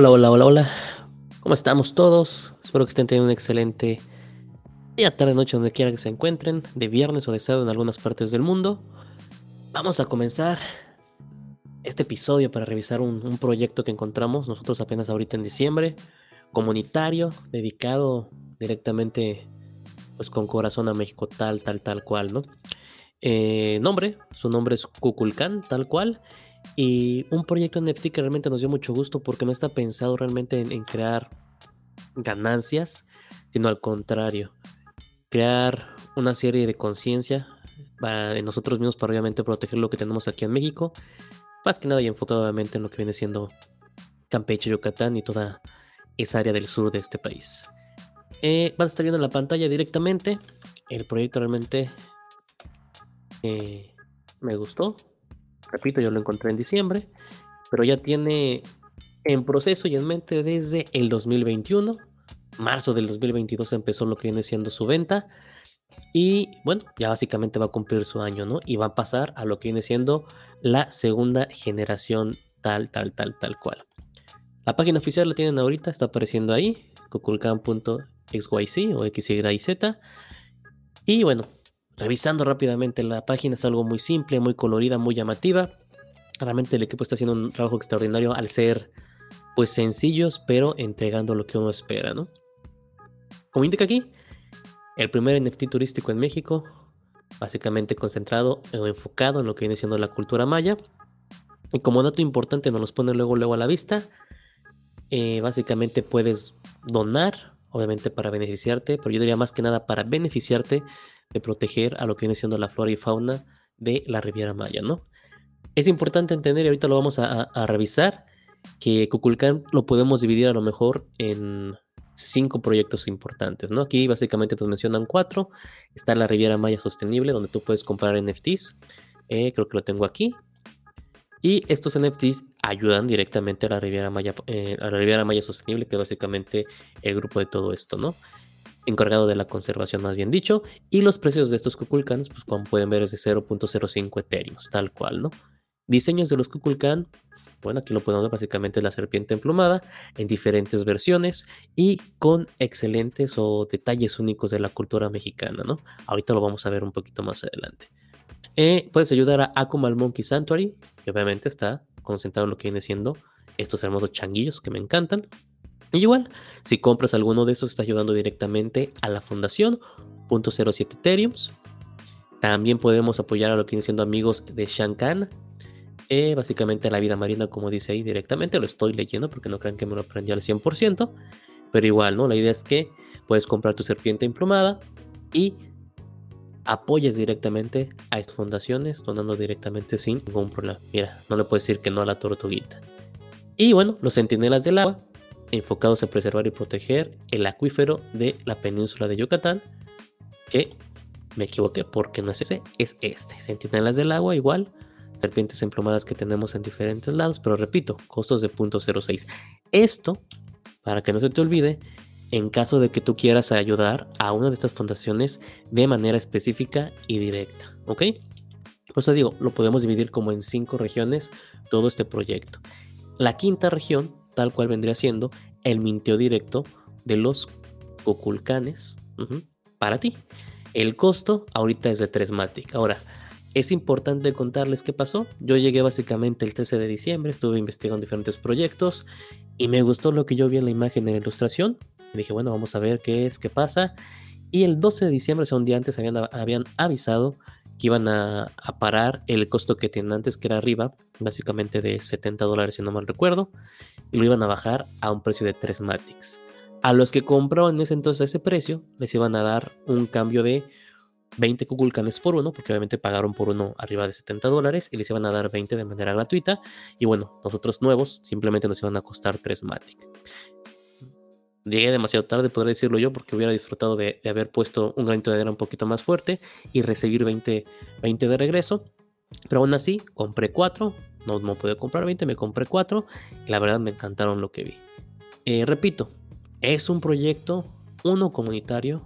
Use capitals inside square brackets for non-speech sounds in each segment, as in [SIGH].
Hola, hola, hola, hola. ¿Cómo estamos todos? Espero que estén teniendo un excelente día, tarde, noche, donde quiera que se encuentren, de viernes o de sábado en algunas partes del mundo. Vamos a comenzar este episodio para revisar un, proyecto que encontramos nosotros apenas ahorita en diciembre, comunitario, dedicado directamente pues con corazón a México, tal, tal, tal cual, ¿no? Eh, nombre, su nombre es Kukulkan, tal cual. Y un proyecto NFT que realmente nos dio mucho gusto porque no está pensado realmente en, en crear ganancias, sino al contrario, crear una serie de conciencia de nosotros mismos para obviamente proteger lo que tenemos aquí en México, más que nada y enfocado obviamente en lo que viene siendo Campeche, Yucatán y toda esa área del sur de este país. Eh, van a estar viendo en la pantalla directamente. El proyecto realmente eh, me gustó. Repito, yo lo encontré en diciembre, pero ya tiene en proceso y en mente desde el 2021. Marzo del 2022 empezó lo que viene siendo su venta. Y bueno, ya básicamente va a cumplir su año, ¿no? Y va a pasar a lo que viene siendo la segunda generación tal, tal, tal, tal cual. La página oficial la tienen ahorita, está apareciendo ahí, kukulkan.xyz o xyz. Y bueno, revisando rápidamente la página es algo muy simple, muy colorida, muy llamativa. Realmente el equipo está haciendo un trabajo extraordinario al ser pues sencillos, pero entregando lo que uno espera, ¿no? Como indica aquí, el primer NFT turístico en México, básicamente concentrado o enfocado en lo que viene siendo la cultura maya. Y como dato importante nos los pone luego, luego a la vista. Eh, básicamente puedes donar, obviamente para beneficiarte, pero yo diría más que nada para beneficiarte de proteger a lo que viene siendo la flora y fauna de la Riviera Maya, ¿no? Es importante entender, y ahorita lo vamos a, revisar, que Kukulcán lo podemos dividir a lo mejor en cinco proyectos importantes, ¿no? Aquí básicamente te mencionan cuatro. Está la Riviera Maya Sostenible, donde tú puedes comprar NFTs. Eh, creo que lo tengo aquí. Y estos NFTs ayudan directamente a la Riviera Maya, eh, a la Riviera Maya Sostenible, que es básicamente el grupo de todo esto, ¿no? Encargado de la conservación, más bien dicho. Y los precios de estos Kukulcans, pues como pueden ver, es de 0.05 Ethereum, tal cual, ¿no? Diseños de los Kukulkan, bueno, aquí lo podemos ver básicamente la serpiente emplumada en diferentes versiones y con excelentes o detalles únicos de la cultura mexicana, ¿no? Ahorita lo vamos a ver un poquito más adelante. Eh, puedes ayudar a Akumal Monkey Sanctuary, que obviamente está concentrado en lo que viene siendo estos hermosos changuillos que me encantan. Igual, si compras alguno de estos, está ayudando directamente a la fundación, .07 Ethereum. También podemos apoyar a lo que viene siendo amigos de Shankan, eh, básicamente la vida marina, como dice ahí directamente, lo estoy leyendo porque no crean que me lo aprendí al 100%, pero igual, ¿no? La idea es que puedes comprar tu serpiente emplumada y apoyes directamente a estas fundaciones, donando directamente sin ningún problema. Mira, no le puedes decir que no a la tortuguita. Y bueno, los centinelas del agua, enfocados en preservar y proteger el acuífero de la península de Yucatán, que me equivoqué porque no es ese, es este. Centinelas del agua igual serpientes emplumadas que tenemos en diferentes lados, pero repito, costos de 0.06. Esto, para que no se te olvide, en caso de que tú quieras ayudar a una de estas fundaciones de manera específica y directa, ¿ok? Por eso digo, lo podemos dividir como en cinco regiones todo este proyecto. La quinta región, tal cual vendría siendo el minteo directo de los coculcanes para ti. El costo ahorita es de 3 Matic. Ahora, es importante contarles qué pasó. Yo llegué básicamente el 13 de diciembre, estuve investigando diferentes proyectos y me gustó lo que yo vi en la imagen de la ilustración. Dije, bueno, vamos a ver qué es, qué pasa. Y el 12 de diciembre, o sea, un día antes, habían, habían avisado que iban a, parar el costo que tenían antes, que era arriba, básicamente de 70 dólares, si no mal recuerdo, y lo iban a bajar a un precio de 3 Matics. A los que compraron en ese entonces ese precio, les iban a dar un cambio de 20 Kukulkanes por uno, porque obviamente pagaron por uno arriba de 70 dólares y les iban a dar 20 de manera gratuita. Y bueno, nosotros nuevos simplemente nos iban a costar 3 Matic. Llegué demasiado tarde, podría decirlo yo, porque hubiera disfrutado de, haber puesto un granito de arena un poquito más fuerte y recibir 20, 20 de regreso. Pero aún así, compré 4. No, no pude comprar 20, me compré 4. Y la verdad me encantaron lo que vi. Eh, repito, es un proyecto, uno comunitario,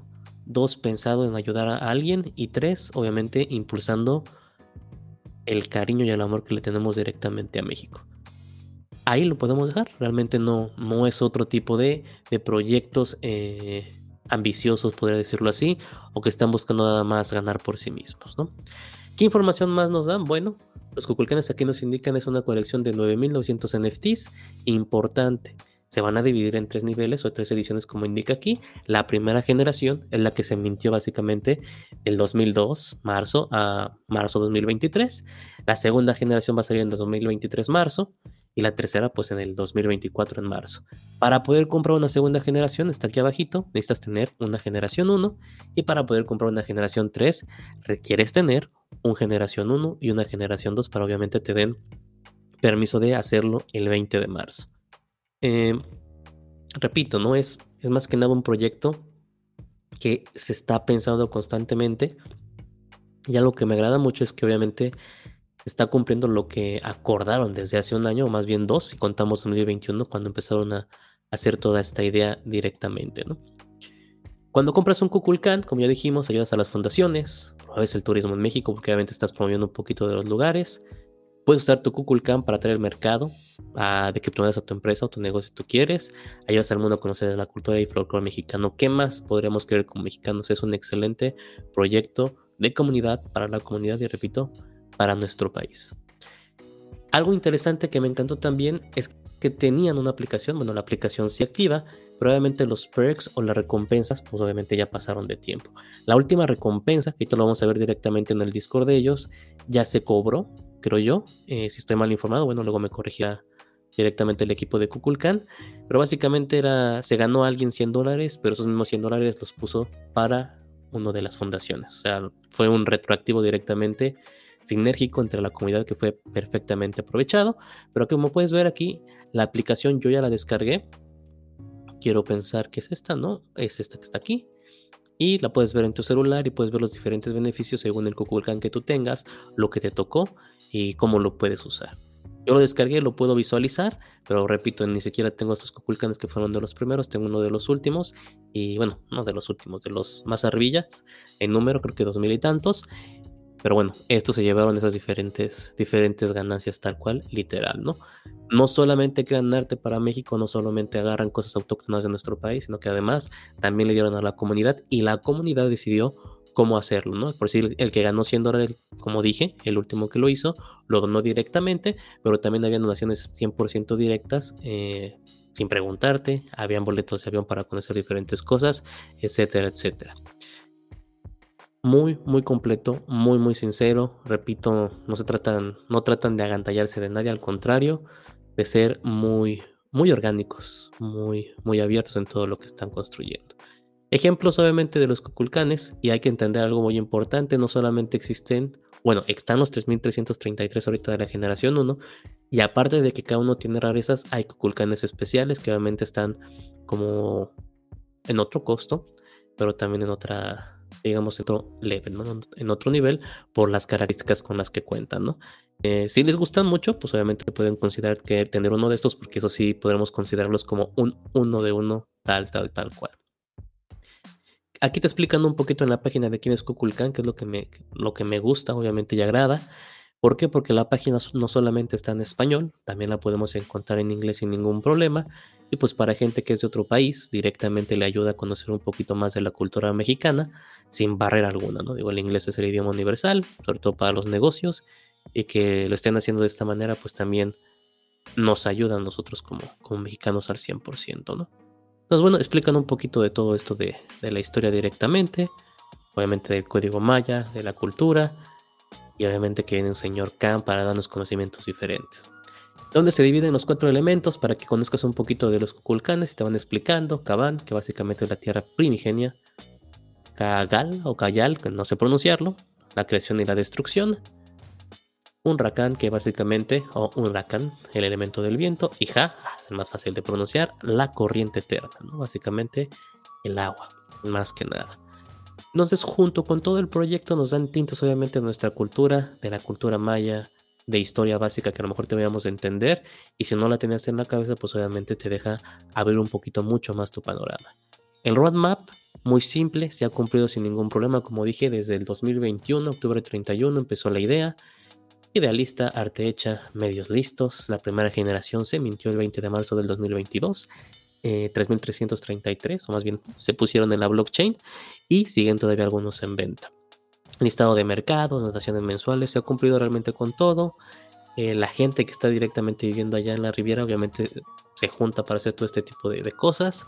dos, pensado en ayudar a alguien y tres, obviamente, impulsando el cariño y el amor que le tenemos directamente a México. Ahí lo podemos dejar. Realmente no, no es otro tipo de, de proyectos eh, ambiciosos, podría decirlo así, o que están buscando nada más ganar por sí mismos, ¿no? ¿Qué información más nos dan? Bueno, los Kukulkanes aquí nos indican es una colección de 9.900 NFTs importante. Se van a dividir en tres niveles o tres ediciones como indica aquí. La primera generación es la que se mintió básicamente del 2002, marzo, a marzo 2023. La segunda generación va a salir en 2023, marzo y la tercera pues en el 2024 en marzo. Para poder comprar una segunda generación, está aquí abajito, necesitas tener una generación 1 y para poder comprar una generación 3 requieres tener un generación 1 y una generación 2 para obviamente te den permiso de hacerlo el 20 de marzo. Em, repito, no es, es más que nada un proyecto que se está pensando constantemente y algo que me agrada mucho es que obviamente está cumpliendo lo que acordaron desde hace un año, o más bien dos, si contamos 2021, cuando empezaron a hacer toda esta idea directamente, ¿no? Cuando compras un Kukulkan, como ya dijimos, ayudas a las fundaciones, promueves el turismo en México porque obviamente estás promoviendo un poquito de los lugares. Puedes usar tu Kukulkan para traer el mercado a, de criptomonedas a tu empresa o tu negocio si tú quieres. Ayudas al mundo a conocer la cultura y folclore mexicano. ¿Qué más podríamos querer como mexicanos? Es un excelente proyecto de comunidad para la comunidad y repito, para nuestro país. Algo interesante que me encantó también es que tenían una aplicación, bueno, la aplicación sí activa, pero obviamente los perks o las recompensas, pues obviamente ya pasaron de tiempo. La última recompensa, que esto lo vamos a ver directamente en el Discord de ellos, ya se cobró, creo yo. Eh, si estoy mal informado, bueno, luego me corregirá directamente el equipo de Kukulkan. Pero básicamente era, se ganó a alguien 100 dólares, pero esos mismos 100 dólares los puso para uno de las fundaciones. O sea, fue un retroactivo directamente sinérgico entre la comunidad que fue perfectamente aprovechado. Pero como puedes ver aquí, la aplicación yo ya la descargué. Quiero pensar que es esta, ¿no? Es esta que está aquí. Y la puedes ver en tu celular y puedes ver los diferentes beneficios según el Kukulkan que tú tengas, lo que te tocó y cómo lo puedes usar. Yo lo descargué, lo puedo visualizar, pero repito, ni siquiera tengo estos Kukulkanes que fueron de los primeros, tengo uno de los últimos, y bueno, no de los últimos, de los más arribillas, en número creo que dos mil y tantos, pero bueno, estos se llevaron esas diferentes, diferentes ganancias tal cual, literal, ¿no? No solamente crean arte para México, no solamente agarran cosas autóctonas de nuestro país, sino que además también le dieron a la comunidad y la comunidad decidió cómo hacerlo, ¿no? Por si el, que ganó 100 dólares, como dije, el último que lo hizo, lo donó directamente, pero también habían donaciones 100% directas, eh, sin preguntarte, habían boletos de avión para conocer diferentes cosas, etcétera, etcétera muy, muy completo, muy, muy sincero. Repito, no se tratan, no tratan de agantallarse de nadie, al contrario, de ser muy, muy orgánicos, muy, muy abiertos en todo lo que están construyendo. Ejemplos obviamente de los Kukulkanes, y hay que entender algo muy importante, no solamente existen, bueno, están los 3333 ahorita de la generación 1, y aparte de que cada uno tiene rarezas, hay Kukulkanes especiales que obviamente están como en otro costo, pero también en otra digamos, en otro level, En otro nivel por las características con las que cuentan, ¿no? Eh, si les gustan mucho, pues obviamente pueden considerar que tener uno de estos, porque eso sí podremos considerarlos como un uno de uno, tal, tal, tal cual. Aquí te explicando un poquito en la página de quién es Kukulkan, que es lo que me, lo que me gusta, obviamente, y agrada. ¿Por qué? Porque la página no solamente está en español, también la podemos encontrar en inglés sin ningún problema. Y pues para gente que es de otro país, directamente le ayuda a conocer un poquito más de la cultura mexicana sin barrera alguna, ¿no? Digo, el inglés es el idioma universal, sobre todo para los negocios, y que lo estén haciendo de esta manera, pues también nos ayuda a nosotros como, como mexicanos al 100%, ¿no? Entonces, bueno, explican un poquito de todo esto de, de la historia directamente, obviamente del código maya, de la cultura, y obviamente que viene un señor Khan para darnos conocimientos diferentes. Donde se dividen los cuatro elementos para que conozcas un poquito de los Kukulkanes y te van explicando. Kaban, que básicamente es la tierra primigenia. Kagal o Kayal, que no sé pronunciarlo. La creación y la destrucción. Un Rakan, que básicamente, o un Rakan, el elemento del viento. Y Ja, es el más fácil de pronunciar, la corriente eterna, ¿no? Básicamente el agua, más que nada. Entonces, junto con todo el proyecto, nos dan tintes, obviamente, de nuestra cultura, de la cultura maya, de historia básica que a lo mejor te a entender. Y si no la tenías en la cabeza, pues obviamente te deja abrir un poquito mucho más tu panorama. El roadmap, muy simple, se ha cumplido sin ningún problema. Como dije, desde el 2021, octubre 31, empezó la idea. Idealista, arte hecha, medios listos. La primera generación se mintió el 20 de marzo del 2022. 3.333, o más bien se pusieron en la blockchain y siguen todavía algunos en venta. Listado de mercado, notaciones mensuales, se ha cumplido realmente con todo. Eh, la gente que está directamente viviendo allá en la Riviera obviamente se junta para hacer todo este tipo de, cosas.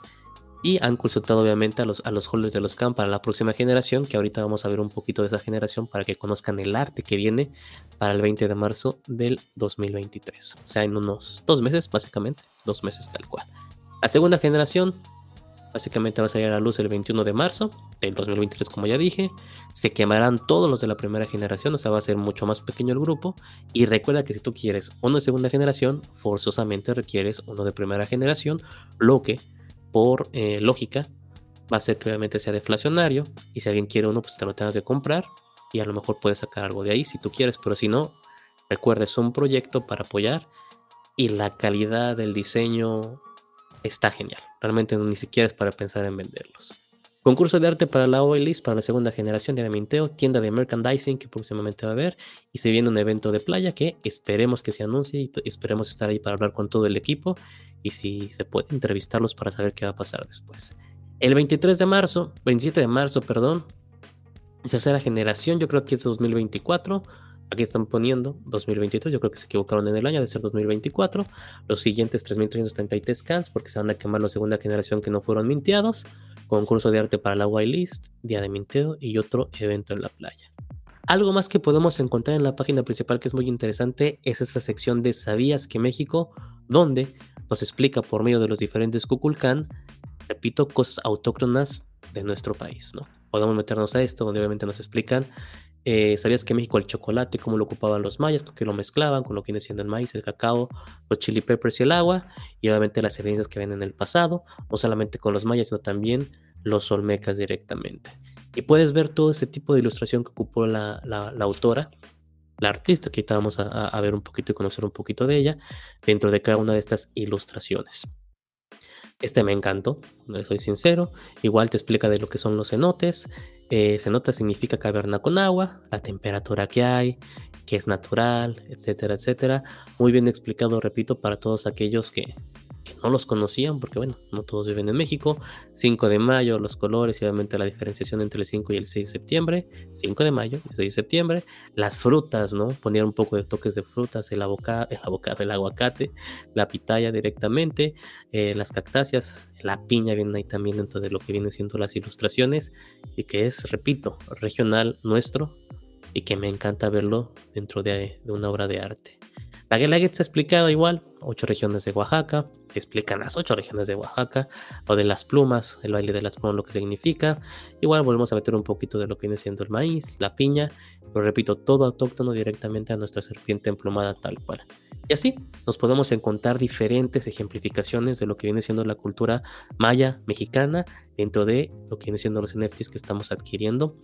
Y han consultado obviamente a los, a los de los camp para la próxima generación, que ahorita vamos a ver un poquito de esa generación para que conozcan el arte que viene para el 20 de marzo del 2023. O sea, en unos dos meses, básicamente, dos meses tal cual. La segunda generación Básicamente va a salir a la luz el 21 de marzo del 2023, como ya dije. Se quemarán todos los de la primera generación, o sea, va a ser mucho más pequeño el grupo. Y recuerda que si tú quieres uno de segunda generación, forzosamente requieres uno de primera generación, lo que por eh, lógica va a ser que obviamente sea deflacionario. Y si alguien quiere uno, pues te lo tenga que comprar. Y a lo mejor puedes sacar algo de ahí si tú quieres, pero si no, recuerda, es un proyecto para apoyar. Y la calidad del diseño está genial. Realmente ni siquiera es para pensar en venderlos. Concurso de arte para la OLIS para la segunda generación de Adaminteo, tienda de merchandising que próximamente va a haber y se viene un evento de playa que esperemos que se anuncie y esperemos estar ahí para hablar con todo el equipo y si se puede entrevistarlos para saber qué va a pasar después. El 23 de marzo, 27 de marzo, perdón, tercera generación, yo creo que es 2024 Aquí están poniendo 2023, yo creo que se equivocaron en el año, de ser 2024. Los siguientes 3.333 scans porque se van a quemar la segunda generación que no fueron minteados. Concurso de arte para la whitelist, día de minteo y otro evento en la playa. Algo más que podemos encontrar en la página principal que es muy interesante es esa sección de ¿Sabías que México? donde nos explica por medio de los diferentes Kukulkan, repito, cosas autóctonas de nuestro país. Podemos meternos a esto, donde obviamente nos explican eh, ¿Sabías que México el chocolate, cómo lo ocupaban los mayas, con qué lo mezclaban, con lo que viene siendo el maíz, el cacao, los chili peppers y el agua? Y obviamente las evidencias que ven en el pasado, no solamente con los mayas, sino también los olmecas directamente. Y puedes ver todo ese tipo de ilustración que ocupó la, autora, la artista, que ahorita vamos a, ver un poquito y conocer un poquito de ella, dentro de cada una de estas ilustraciones. Este me encantó, soy sincero. Igual te explica de lo que son los cenotes, eh, nota significa caverna con agua, la temperatura que hay, que es natural, etcétera, etcétera. Muy bien explicado, repito, para todos aquellos que, no los conocían, porque bueno, no todos viven en México. 5 de mayo, los colores y obviamente la diferenciación entre el 5 y el 6 de septiembre. 5 de mayo y 6 de septiembre. Las frutas, ¿no? Poner un poco de toques de frutas, el, avocado, el, avocado, el aguacate, la pitaya directamente, eh, las cactáceas, la piña viene ahí también dentro de lo que vienen siendo las ilustraciones y que es, repito, regional nuestro y que me encanta verlo dentro de, de una obra de arte. La Guelaguetza explicado igual, ocho regiones de Oaxaca, te explican las ocho regiones de Oaxaca, o de las plumas, el baile de las plumas, lo que significa. Igual volvemos a meter un poquito de lo que viene siendo el maíz, la piña, pero repito, todo autóctono directamente a nuestra serpiente emplumada tal cual. Y así nos podemos encontrar diferentes ejemplificaciones de lo que viene siendo la cultura maya mexicana dentro de lo que viene siendo los NFTs que estamos adquiriendo.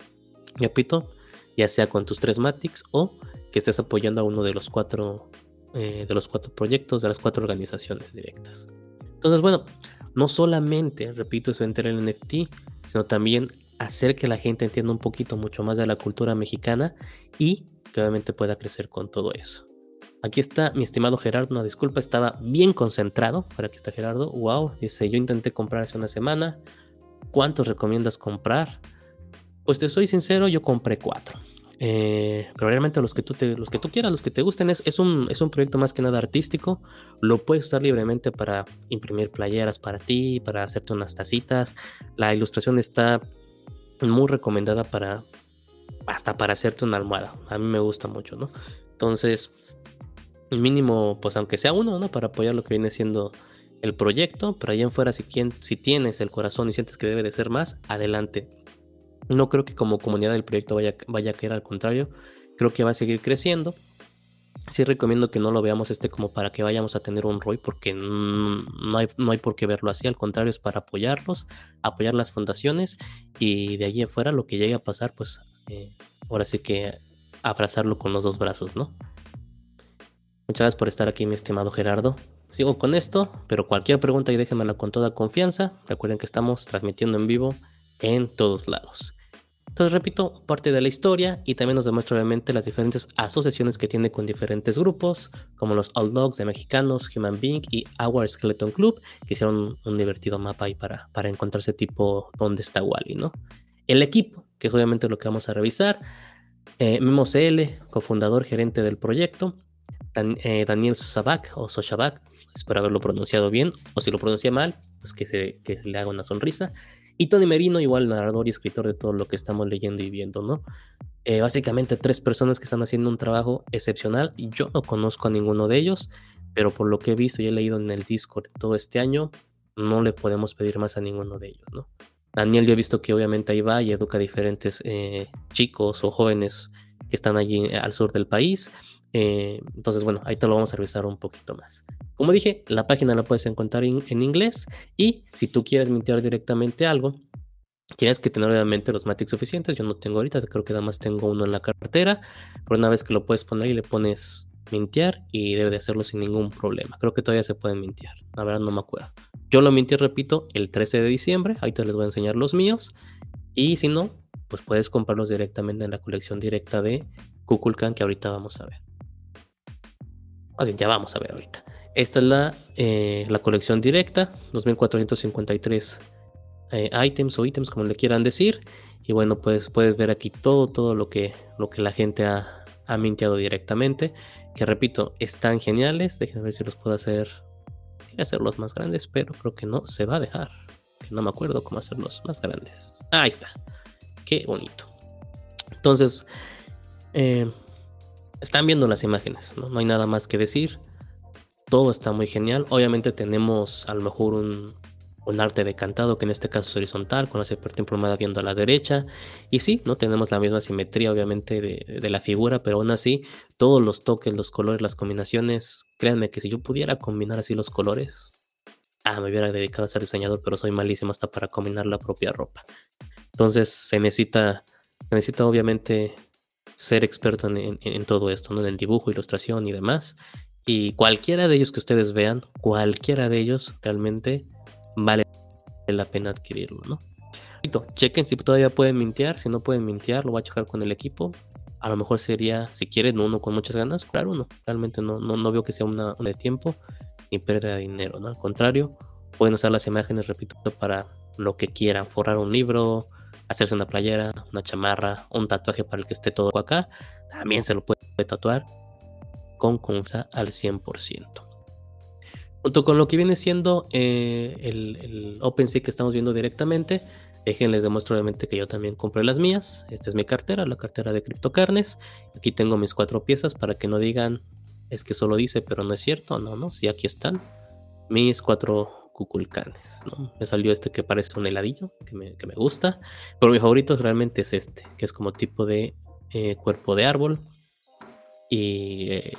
Repito, ya sea con tus tres Matics o que estés apoyando a uno de los cuatro eh, de los cuatro proyectos, de las cuatro organizaciones directas. Entonces, bueno, no solamente, repito, es vender el NFT, sino también hacer que la gente entienda un poquito mucho más de la cultura mexicana y que obviamente pueda crecer con todo eso. Aquí está mi estimado Gerardo, una disculpa, estaba bien concentrado. Por aquí está Gerardo. Wow, dice, yo intenté comprar hace una semana. ¿Cuántos recomiendas comprar? Pues te soy sincero, yo compré cuatro. Eh, probablemente los que tú los que tú quieras, los que te gusten, es, un, es un proyecto más que nada artístico. Lo puedes usar libremente para imprimir playeras para ti, para hacerte unas tacitas. La ilustración está muy recomendada para hasta para hacerte una almohada. A mí me gusta mucho, ¿no? Entonces, mínimo, pues aunque sea uno, ¿no? Para apoyar lo que viene siendo el proyecto, pero ahí en fuera, si, si tienes el corazón y sientes que debe de ser más, adelante. No creo que como comunidad del proyecto vaya, vaya a caer, al contrario, creo que va a seguir creciendo. Sí recomiendo que no lo veamos este como para que vayamos a tener un ROI, porque no hay, no hay por qué verlo así, al contrario es para apoyarlos, apoyar las fundaciones y de allí afuera lo que llegue a pasar, pues eh, ahora sí que abrazarlo con los dos brazos, ¿no? Muchas gracias por estar aquí, mi estimado Gerardo. Sigo con esto, pero cualquier pregunta y déjenmela con toda confianza. Recuerden que estamos transmitiendo en vivo en todos lados. Entonces, repito, parte de la historia y también nos demuestra obviamente las diferentes asociaciones que tiene con diferentes grupos, como los All Dogs de Mexicanos, Human Being y Our Skeleton Club, que hicieron un divertido mapa ahí para, para encontrarse tipo dónde está Wally, ¿no? El equipo, que es obviamente lo que vamos a revisar. Eh, Memo CL, cofundador, gerente del proyecto. Eh, Daniel Sosabak o Soshabak, espero haberlo pronunciado bien, o si lo pronuncia mal, pues que que se le haga una sonrisa. Y Tony Merino, igual narrador y escritor de todo lo que estamos leyendo y viendo, ¿no? Eh, básicamente tres personas que están haciendo un trabajo excepcional. Yo no conozco a ninguno de ellos, pero por lo que he visto y he leído en el Discord todo este año, no le podemos pedir más a ninguno de ellos, ¿no? Daniel, yo he visto que obviamente ahí va y educa a diferentes eh, chicos o jóvenes que están allí eh, al sur del país. entonces, bueno, ahí te lo vamos a revisar un poquito más. Como dije, la página la puedes encontrar en, inglés y si tú quieres mintear directamente algo, tienes que tener obviamente los Matic suficientes. Yo no tengo ahorita, creo que nada más tengo uno en la cartera, pero una vez que lo puedes poner y le pones mintear y debe de hacerlo sin ningún problema. Creo que todavía se pueden mintear, la verdad no me acuerdo. Yo lo minté, repito, el 13 de diciembre, ahorita les voy a enseñar los míos y si no, pues puedes comprarlos directamente en la colección directa de Kukulkan que ahorita vamos a ver. ya vamos a ver ahorita. Esta es la, eh, la colección directa, 2453 eh, items o ítems, como le quieran decir. Y bueno, pues puedes ver aquí todo, todo lo que, lo que la gente ha, ha minteado directamente. Que repito, están geniales. Déjenme ver si los puedo hacer. Quería hacerlos más grandes, pero creo que no se va a dejar. no me acuerdo cómo hacerlos más grandes. ahí está. Qué bonito. Entonces, eh, están viendo las imágenes, ¿no? no hay nada más que decir todo está muy genial. Obviamente tenemos a lo mejor un, arte decantado, que en este caso es horizontal, con la serpiente emplumada viendo a la derecha. Y sí, no tenemos la misma simetría, obviamente, de, la figura, pero aún así, todos los toques, los colores, las combinaciones, créanme que si yo pudiera combinar así los colores, ah, me hubiera dedicado a ser diseñador, pero soy malísimo hasta para combinar la propia ropa. Entonces se necesita, necesita obviamente ser experto en, todo esto, ¿no? En el dibujo, ilustración y demás. Y cualquiera de ellos que ustedes vean, cualquiera de ellos realmente vale la pena adquirirlo, ¿no? Chequen si todavía pueden mintear. Si no pueden mintear, lo voy a checar con el equipo. A lo mejor sería, si quieren uno con muchas ganas, claro, uno. Realmente no, no, no veo que sea una, de tiempo ni pérdida de dinero, ¿no? Al contrario, pueden usar las imágenes, repito, para lo que quieran. Forrar un libro, hacerse una playera, una chamarra, un tatuaje para el que esté todo acá. También se lo puede tatuar con al 100%. Junto con lo que viene siendo eh, el, el OpenSea que estamos viendo directamente, déjenles demuestro obviamente que yo también compré las mías. Esta es mi cartera, la cartera de CryptoCarnes. Aquí tengo mis cuatro piezas para que no digan es que solo dice, pero no es cierto. No, no, sí, aquí están mis cuatro cuculcanes. ¿no? Me salió este que parece un heladillo, que me, gusta. Pero mi favorito realmente es este, que es como tipo de eh, cuerpo de árbol. Y eh,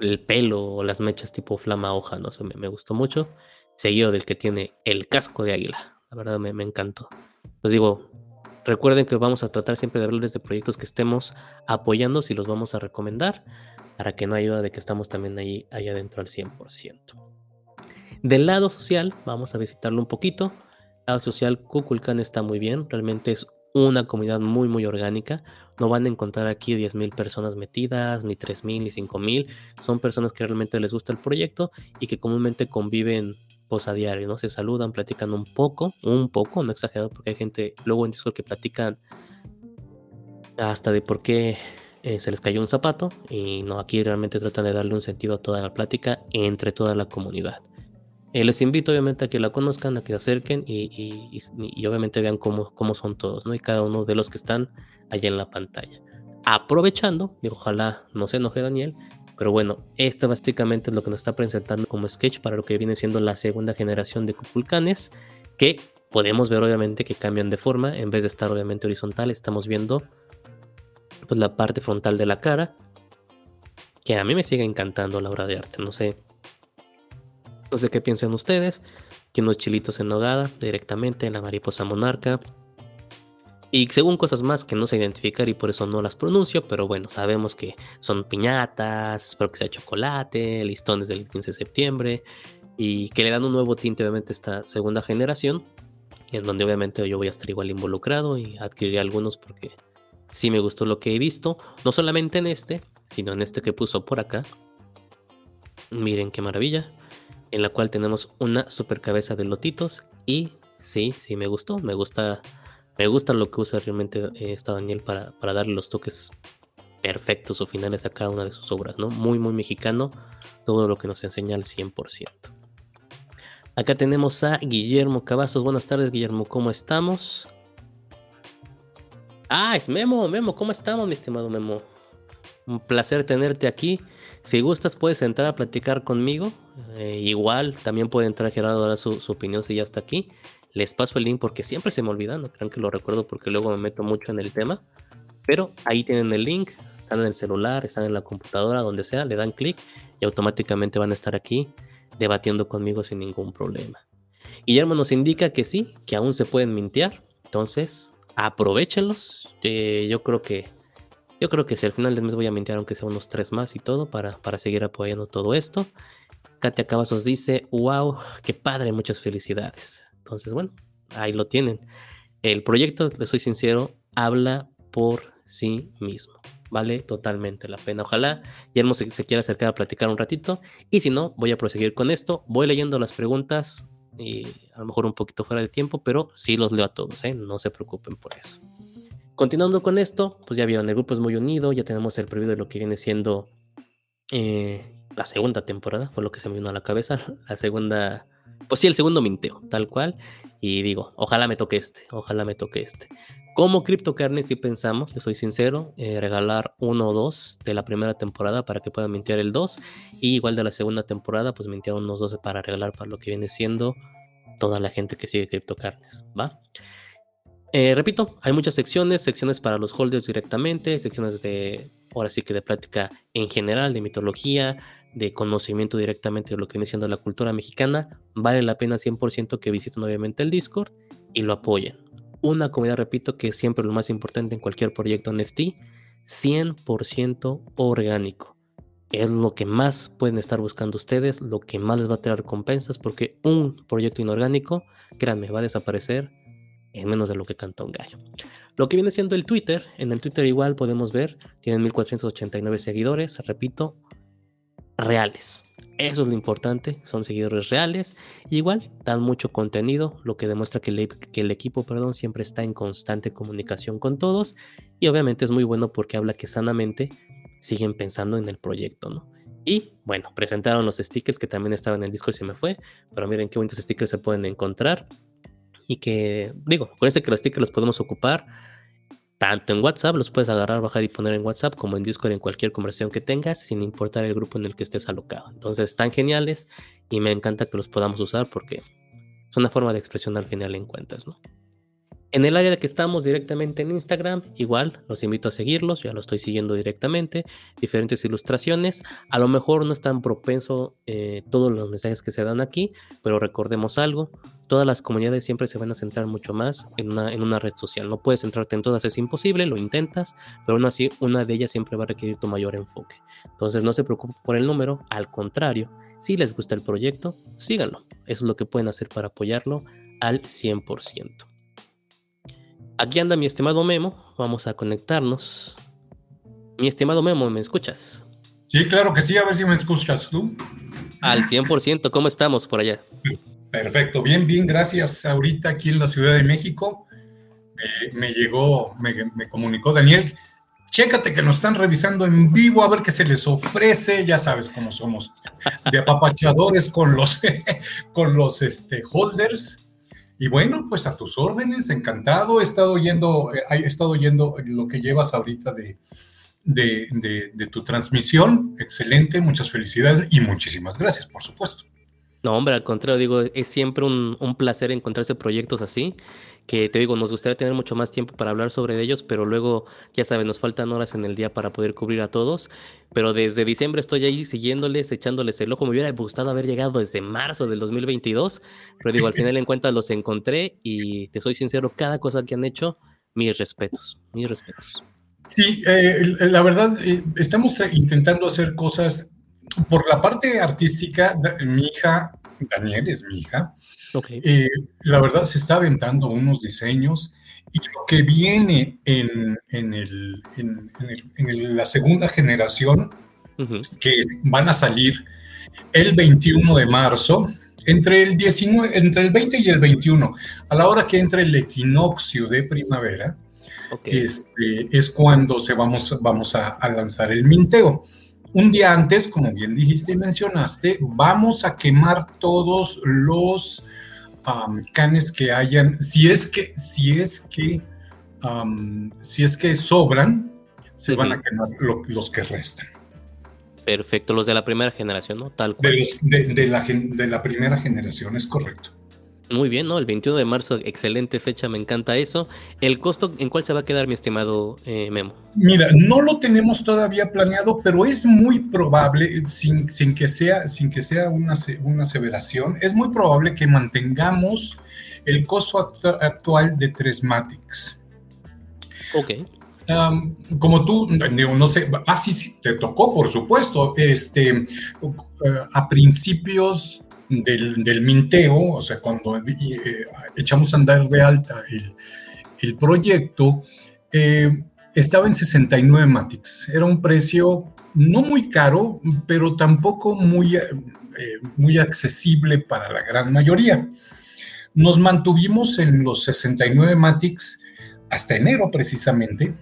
el pelo o las mechas tipo flama hoja, no sé, me, gustó mucho. Seguido del que tiene el casco de águila. La verdad me, encantó. Pues digo, recuerden que vamos a tratar siempre de hablarles de proyectos que estemos apoyando, si los vamos a recomendar, para que no ayuda de que estamos también ahí, ahí adentro al 100%. Del lado social, vamos a visitarlo un poquito. El lado social, Kukulkan está muy bien, realmente es una comunidad muy, muy orgánica. No van a encontrar aquí 10.000 personas metidas, ni 3.000, ni 5.000. Son personas que realmente les gusta el proyecto y que comúnmente conviven pues, a diario, ¿no? Se saludan, platican un poco, un poco, no exagerado, porque hay gente luego en Discord que platican hasta de por qué eh, se les cayó un zapato y no, aquí realmente tratan de darle un sentido a toda la plática entre toda la comunidad. Eh, les invito obviamente a que la conozcan, a que se acerquen y, obviamente vean cómo, son todos, ¿no? Y cada uno de los que están allá en la pantalla. Aprovechando, digo, ojalá no se enoje Daniel, pero bueno, esto básicamente es lo que nos está presentando como sketch para lo que viene siendo la segunda generación de Cupulcanes, que podemos ver obviamente que cambian de forma, en vez de estar obviamente horizontal, estamos viendo pues la parte frontal de la cara, que a mí me sigue encantando la obra de arte, no sé no sé qué piensan ustedes. Que unos chilitos en nogada directamente en la mariposa monarca. Y según cosas más que no sé identificar y por eso no las pronuncio, pero bueno, sabemos que son piñatas, espero que sea chocolate, listones del 15 de septiembre y que le dan un nuevo tinte obviamente a esta segunda generación en donde obviamente yo voy a estar igual involucrado y adquiriré algunos porque sí me gustó lo que he visto, no solamente en este, sino en este que puso por acá. Miren qué maravilla, en la cual tenemos una super cabeza de lotitos y sí, sí me gustó, me gusta, me gusta lo que usa realmente eh, esta Daniel para, para darle los toques perfectos o finales a cada una de sus obras, ¿no? Muy, muy mexicano, todo lo que nos enseña al 100%. Acá tenemos a Guillermo Cavazos. Buenas tardes, Guillermo, ¿cómo estamos? Ah, es Memo, Memo, ¿cómo estamos, mi estimado Memo? Un placer tenerte aquí. Si gustas, puedes entrar a platicar conmigo. Eh, igual, también puede entrar Gerardo a dar su, su, opinión si ya está aquí. Les paso el link porque siempre se me olvida, no crean que lo recuerdo porque luego me meto mucho en el tema. Pero ahí tienen el link, están en el celular, están en la computadora, donde sea, le dan clic y automáticamente van a estar aquí debatiendo conmigo sin ningún problema. Guillermo nos indica que sí, que aún se pueden mintear, entonces aprovechenlos. Eh, yo creo que yo creo que si al final del mes voy a mintear aunque sea unos tres más y todo para, para seguir apoyando todo esto. Katia Cavazos dice, wow, qué padre, muchas felicidades. Entonces, bueno, ahí lo tienen. El proyecto, le soy sincero, habla por sí mismo vale totalmente la pena. Ojalá Guillermo se, se, quiera acercar a platicar un ratito. Y si no, voy a proseguir con esto. Voy leyendo las preguntas y a lo mejor un poquito fuera de tiempo, pero sí los leo a todos, ¿eh? no se preocupen por eso. Continuando con esto, pues ya vieron, el grupo es muy unido, ya tenemos el preview de lo que viene siendo eh, la segunda temporada, fue lo que se me vino a la cabeza, [LAUGHS] la segunda, pues sí, el segundo minteo, tal cual. Y digo, ojalá me toque este, ojalá me toque este. Como CryptoCarne si pensamos, le soy sincero, eh, regalar uno o dos de la primera temporada para que puedan mintear el 2 y igual de la segunda temporada pues mintear unos 12 para regalar para lo que viene siendo toda la gente que sigue CryptoCarnes, ¿va? Eh, repito, hay muchas secciones, secciones para los holders directamente, secciones de, ahora sí que de plática en general, de mitología, de conocimiento directamente de lo que viene siendo la cultura mexicana. Vale la pena 100% que visiten obviamente el Discord y lo apoyen una comunidad, repito, que es siempre lo más importante en cualquier proyecto NFT, 100% orgánico. Es lo que más pueden estar buscando ustedes, lo que más les va a traer recompensas, porque un proyecto inorgánico, créanme, va a desaparecer en menos de lo que canta un gallo. Lo que viene siendo el Twitter, en el Twitter igual podemos ver, tienen 1489 seguidores, repito, reales. Eso es lo importante, son seguidores reales. igual dan mucho contenido, lo que demuestra que el, que el, equipo perdón, siempre está en constante comunicación con todos. Y obviamente es muy bueno porque habla que sanamente siguen pensando en el proyecto, ¿no? Y bueno, presentaron los stickers que también estaban en el disco y se me fue. Pero miren qué bonitos stickers se pueden encontrar. Y que, digo, acuérdense que los stickers los podemos ocupar tanto en WhatsApp, los puedes agarrar, bajar y poner en WhatsApp, como en Discord, en cualquier conversación que tengas, sin importar el grupo en el que estés alocado. Entonces, están geniales y me encanta que los podamos usar porque es una forma de expresión al final en cuentas, ¿no? En el área de que estamos directamente en Instagram, igual los invito a seguirlos, ya lo estoy siguiendo directamente, diferentes ilustraciones, a lo mejor no es tan propenso eh, todos los mensajes que se dan aquí, pero recordemos algo, todas las comunidades siempre se van a centrar mucho más en una, en una red social, no puedes centrarte en todas, es imposible, lo intentas, pero aún así una de ellas siempre va a requerir tu mayor enfoque. Entonces no se preocupen por el número, al contrario, si les gusta el proyecto, síganlo, eso es lo que pueden hacer para apoyarlo al 100%. Aquí anda mi estimado Memo. Vamos a conectarnos. Mi estimado Memo, ¿me escuchas? Sí, claro que sí. A ver si me escuchas tú. Al 100%. ¿Cómo estamos por allá? Perfecto. Bien, bien. Gracias. Ahorita aquí en la Ciudad de México me llegó, me, comunicó Daniel. Chécate que nos están revisando en vivo a ver qué se les ofrece. Ya sabes cómo somos de apapachadores con los, [LAUGHS] con los este, holders. Y bueno, pues a tus órdenes, encantado. He estado oyendo, eh, he estado oyendo lo que llevas ahorita de, de, tu transmisión. Excelente, muchas felicidades y muchísimas gracias, por supuesto. No, hombre, al contrario, digo, es siempre un, un placer encontrarse proyectos así que te digo, nos gustaría tener mucho más tiempo para hablar sobre ellos, pero luego, ya sabes, nos faltan horas en el día para poder cubrir a todos. Pero desde diciembre estoy ahí siguiéndoles, echándoles el ojo. Me hubiera gustado haber llegado desde marzo del 2022, pero digo, al final en [LAUGHS] cuenta los encontré y te soy sincero, cada cosa que han hecho, mis respetos, mis respetos. Sí, eh, la verdad, eh, estamos intentando hacer cosas por la parte artística. Mi hija Daniel es mi hija. Eh, la verdad se está aventando unos diseños y lo que viene en, el, en, la segunda generación, que van a salir el 21 de marzo, entre el, 19, entre el 20 y el 21, a la hora que entre el equinoccio de primavera, este, es cuando se vamos, vamos a, lanzar el minteo. Un día antes, como bien dijiste y mencionaste, vamos a quemar todos los canes que hayan, si es que, si es que, si es que sobran, se van a quemar los que restan. Perfecto, los de la primera generación, ¿no? Tal cual. De, la, de la primera generación, es correcto. Muy bien, ¿no? El 21 de marzo, excelente fecha, me encanta eso. ¿El costo en cuál se va a quedar, mi estimado eh, Memo? Mira, no lo tenemos todavía planeado, pero es muy probable, sin, sin que sea, sin que sea una, una aseveración, es muy probable que mantengamos el costo actual de tres Matics. Ok. como tú, no sé, ah, sí, sí, te tocó, por supuesto, este, eh, a principios del, minteo, o sea, cuando eh, echamos a andar de alta el, proyecto, eh, estaba en 69 Matics. Era un precio no muy caro, pero tampoco muy, eh, muy accesible para la gran mayoría. Nos mantuvimos en los 69 Matics hasta enero precisamente,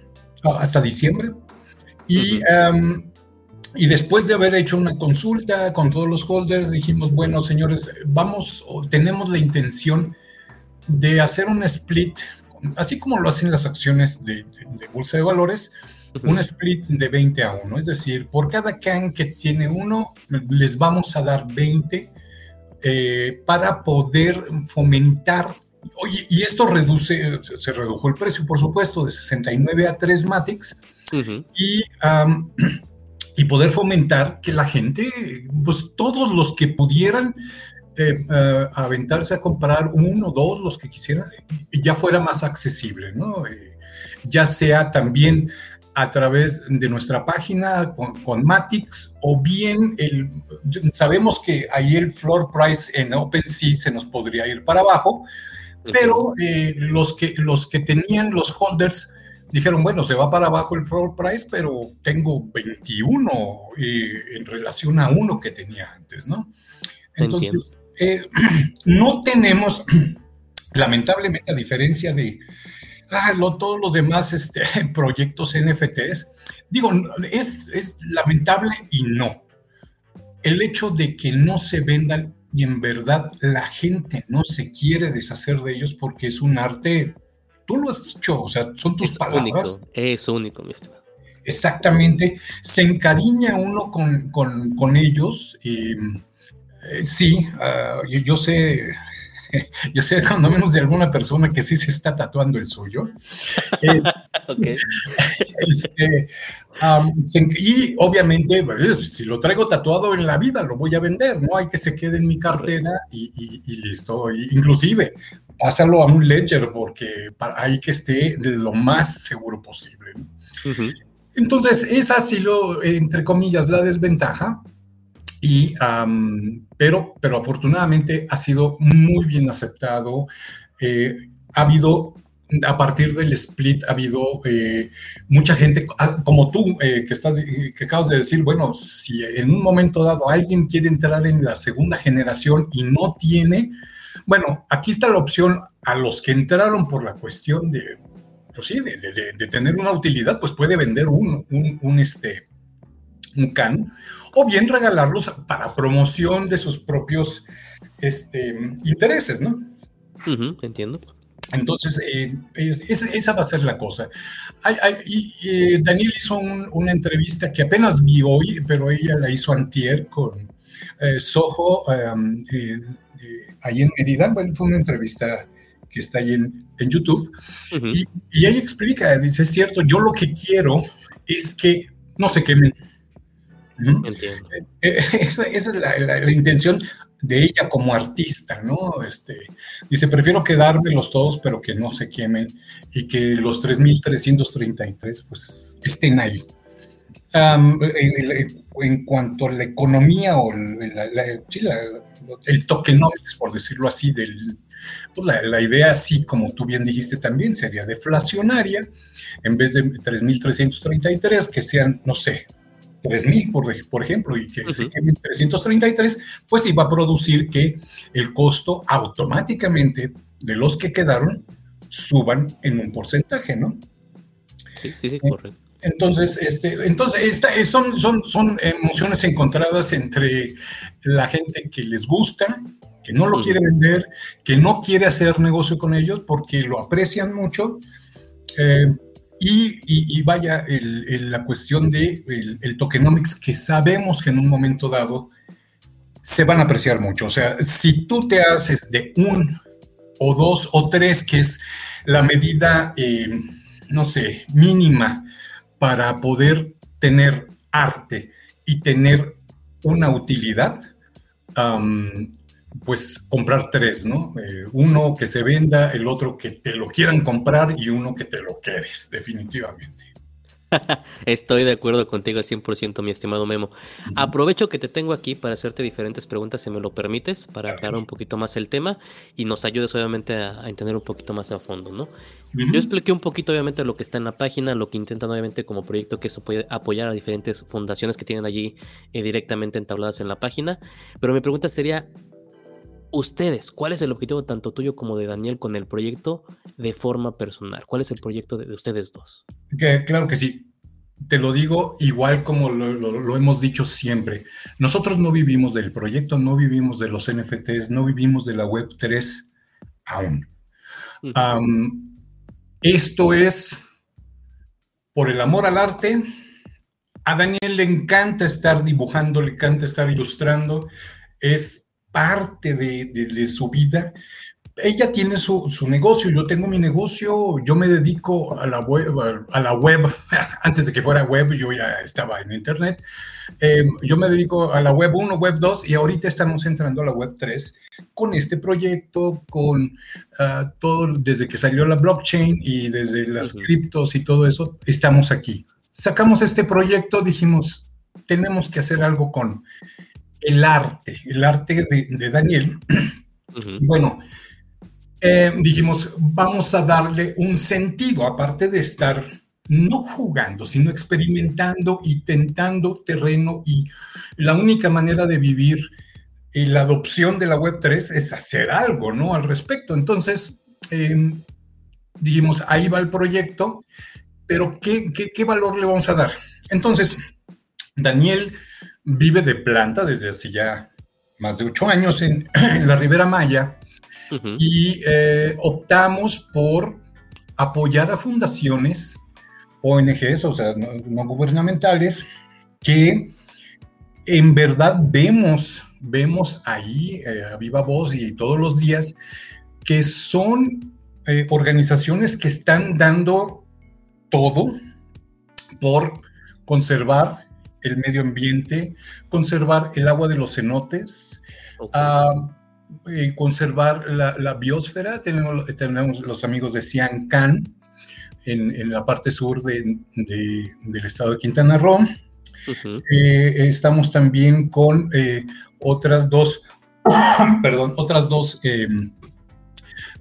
hasta diciembre. Y y después de haber hecho una consulta con todos los holders, dijimos, bueno, señores, vamos, tenemos la intención de hacer un split, así como lo hacen las acciones de, bolsa de valores, un split de 20 a 1. Es decir, por cada can que tiene uno, les vamos a dar 20 eh, para poder fomentar. Y esto reduce, se redujo el precio, por supuesto, de 69 a 3 Matics. Y y poder fomentar que la gente, pues todos los que pudieran eh, eh, aventarse a comprar uno, dos, los que quisieran, ya fuera más accesible, ¿no? Eh, ya sea también a través de nuestra página con, Matix o bien el, sabemos que ahí el floor price en OpenSea se nos podría ir para abajo, pero los, que, los que tenían los holders dijeron, bueno, se va para abajo el floor price, pero tengo 21 eh, en relación a uno que tenía antes, ¿no? Entonces, eh, [CLEARS THROAT] no tenemos, [CLEARS THROAT] lamentablemente, a diferencia de ah, todos los demás este, [LAUGHS] proyectos NFTs, digo, es, es lamentable y no. El hecho de que no se vendan y en verdad la gente no se quiere deshacer de ellos porque es un arte tú lo has dicho, o sea, son tus palabras. es único, mi estimado. Exactamente, se encariña uno con, ellos. Y, eh, sí, ah, yo, sé, yo sé [LAUGHS] [LAUGHS] cuando menos de alguna persona que sí se está tatuando el suyo. [LAUGHS] Este, y obviamente, pues, si lo traigo tatuado en la vida, lo voy a vender, no hay que se quede en mi cartera y, listo. inclusive, pásalo a un ledger porque para, hay que esté de lo más seguro posible. Entonces, esa ha sido, entre comillas, la desventaja. Y, pero, pero afortunadamente ha sido muy bien aceptado. Eh, ha habido, a partir del split, ha habido eh, mucha gente, ah, como tú, eh, que, estás, que acabas de decir, bueno, si en un momento dado alguien quiere entrar en la segunda generación y no tiene, bueno, aquí está la opción a los que entraron por la cuestión de, pues sí, de, tener una utilidad, pues puede vender un, un, este, un can, o bien regalarlos para promoción de sus propios este, intereses, ¿no? entiendo. Entonces, eh, esa va a ser la cosa. y, Daniel hizo una entrevista que apenas vi hoy, pero ella la hizo antier con eh, Soho, eh, ahí en Mérida. Bueno, fue una entrevista que está ahí en, en YouTube. y, y, ella explica, dice, es cierto, yo lo que quiero es que no se quemen. Entiendo. [LAUGHS] Esa, esa, es la, la, intención de ella como artista, ¿no? Este, dice, prefiero quedármelos todos, pero que no se quemen y que los 3.333 pues estén ahí. En, cuanto a la economía o el tokenomics, por decirlo así, del, pues la, idea, así como tú bien dijiste también, sería deflacionaria, en vez de 3.333, que sean, no sé, 3.000, por, por ejemplo, y que se queden 333, pues iba a producir que el costo automáticamente de los que quedaron suban en un porcentaje, ¿no? Sí, sí, sí, correcto. Entonces, este, entonces esta, son, son, son emociones encontradas entre la gente que les gusta, que no lo quiere vender, que no quiere hacer negocio con ellos porque lo aprecian mucho. Eh, y, vaya, la cuestión de el, tokenomics, que sabemos que en un momento dado se van a apreciar mucho. O sea, si tú te haces de un o dos o tres, que es la medida, eh, no sé, mínima para poder tener arte y tener una utilidad, pues comprar tres, ¿no? Eh, uno que se venda, el otro que te lo quieran comprar y uno que te lo quedes, definitivamente. [LAUGHS] Estoy de acuerdo contigo al 100%, mi estimado Memo. Aprovecho que te tengo aquí para hacerte diferentes preguntas, si me lo permites, para aclarar un poquito más el tema y nos ayudes obviamente a, entender un poquito más a fondo, ¿no? Yo expliqué un poquito obviamente lo que está en la página, lo que intentan obviamente como proyecto que eso puede apoyar a diferentes fundaciones que tienen allí eh, directamente entabladas en la página, pero mi pregunta sería, ustedes, ¿cuál es el objetivo tanto tuyo como de Daniel con el proyecto de forma personal? ¿Cuál es el proyecto de, ustedes dos? claro que sí. Te lo digo igual como lo, hemos dicho siempre. Nosotros no vivimos del proyecto, no vivimos de los NFTs, no vivimos de la Web 3 aún. Esto es por el amor al arte. A Daniel le encanta estar dibujando, le encanta estar ilustrando. Es parte de, su vida. Ella tiene su, negocio, yo tengo mi negocio, yo me dedico a la web, a la web. [LAUGHS] antes de que fuera web, yo ya estaba en internet. Eh, yo me dedico a la web 1, web 2 y ahorita estamos entrando a la web 3 con este proyecto, con ah, todo, desde que salió la blockchain y desde las criptos y todo eso, estamos aquí. Sacamos este proyecto, dijimos, tenemos que hacer algo con el arte, el arte de, Daniel. Bueno, eh, dijimos, vamos a darle un sentido, aparte de estar no jugando, sino experimentando y tentando terreno y la única manera de vivir y la adopción de la Web3 es hacer algo, ¿no? Al respecto. Entonces, em, dijimos, ahí va el proyecto, pero ¿qué, qué valor le vamos a dar? Entonces, Daniel vive de planta desde hace ya más de ocho años en, [CLEARS THROAT] la Ribera Maya y eh, optamos por apoyar a fundaciones, ONGs, o sea, no, gubernamentales, que en verdad vemos, vemos ahí eh, a viva voz y todos los días que son eh, organizaciones que están dando todo por conservar el medio ambiente, conservar el agua de los cenotes, ah, eh, conservar la, biosfera. Tenemos, tenemos, los amigos de Cian Can en, la parte sur del estado de Quintana Roo. Eh, estamos también con eh, otras dos, [COUGHS] perdón, otras dos em,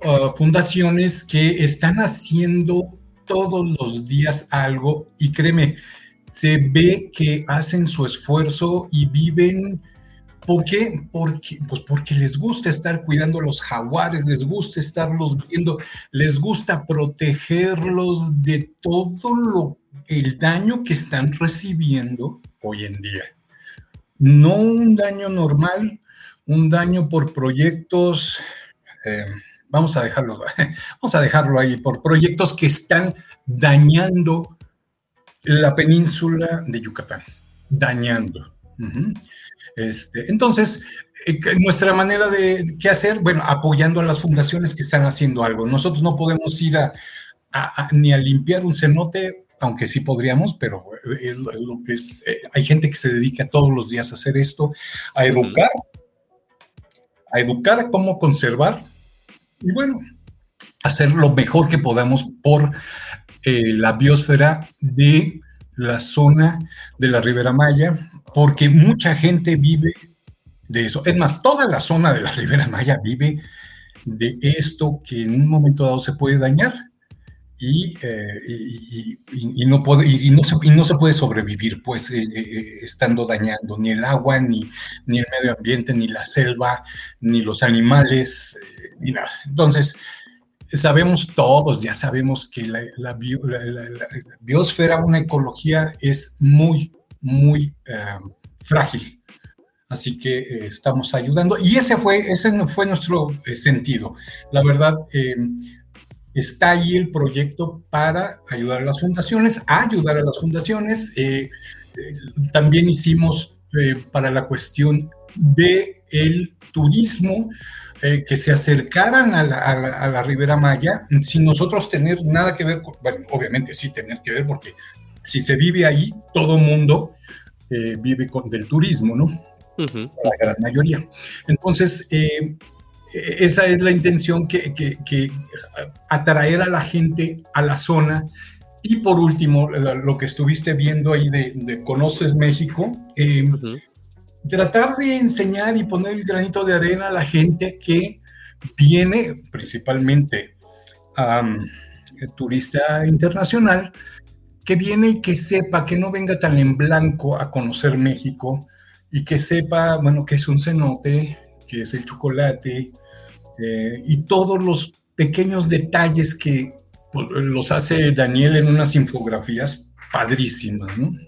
ah, fundaciones que están haciendo todos los días algo y créeme, se ve que hacen su esfuerzo y viven. ¿Por qué? Porque, pues porque les gusta estar cuidando a los jaguares, les gusta estarlos viendo, les gusta protegerlos de todo lo, el daño que están recibiendo hoy en día. No un daño normal, un daño por proyectos, eh, vamos a dejarlo, [LAUGHS] vamos a dejarlo ahí, por proyectos que están dañando la península de Yucatán, dañando. Este, entonces, eh, nuestra manera de qué hacer, bueno, apoyando a las fundaciones que están haciendo algo. Nosotros no podemos ir a, ni a limpiar un cenote, aunque sí podríamos, pero es, es, eh, hay gente que se dedica todos los días a hacer esto, a educar, a educar a cómo conservar y bueno, hacer lo mejor que podamos por eh, la biosfera de la zona de la Ribera Maya, porque mucha gente vive de eso. Es más, toda la zona de la Ribera Maya vive de esto que en un momento dado se puede dañar y, eh, no, puede, y, no, se, no se puede sobrevivir pues eh, eh, estando dañando ni el agua, ni, ni el medio ambiente, ni la selva, ni los animales, ni nada. Entonces, sabemos todos, ya sabemos que la, biosfera, una ecología es muy, muy frágil. Así que estamos ayudando y ese fue, ese fue nuestro sentido. La verdad, está ahí el proyecto para ayudar a las fundaciones, ayudar a las fundaciones. Eh, eh, también hicimos eh, para la cuestión de el turismo, que se acercaran a la, a, la, Ribera Maya sin nosotros tener nada que ver, bueno, obviamente sí tener que ver, porque si se vive ahí, todo mundo vive con, del turismo, ¿no? La gran mayoría. Entonces, esa es la intención que, atraer a la gente a la zona. Y por último, lo que estuviste viendo ahí de, Conoces México, eh, tratar de enseñar y poner el granito de arena a la gente que viene principalmente turista internacional, que viene y que sepa, que no venga tan en blanco a conocer México y que sepa, bueno, que es un cenote, que es el chocolate, eh, y todos los pequeños detalles que pues, los hace Daniel en unas infografías padrísimas, ¿no? [LAUGHS]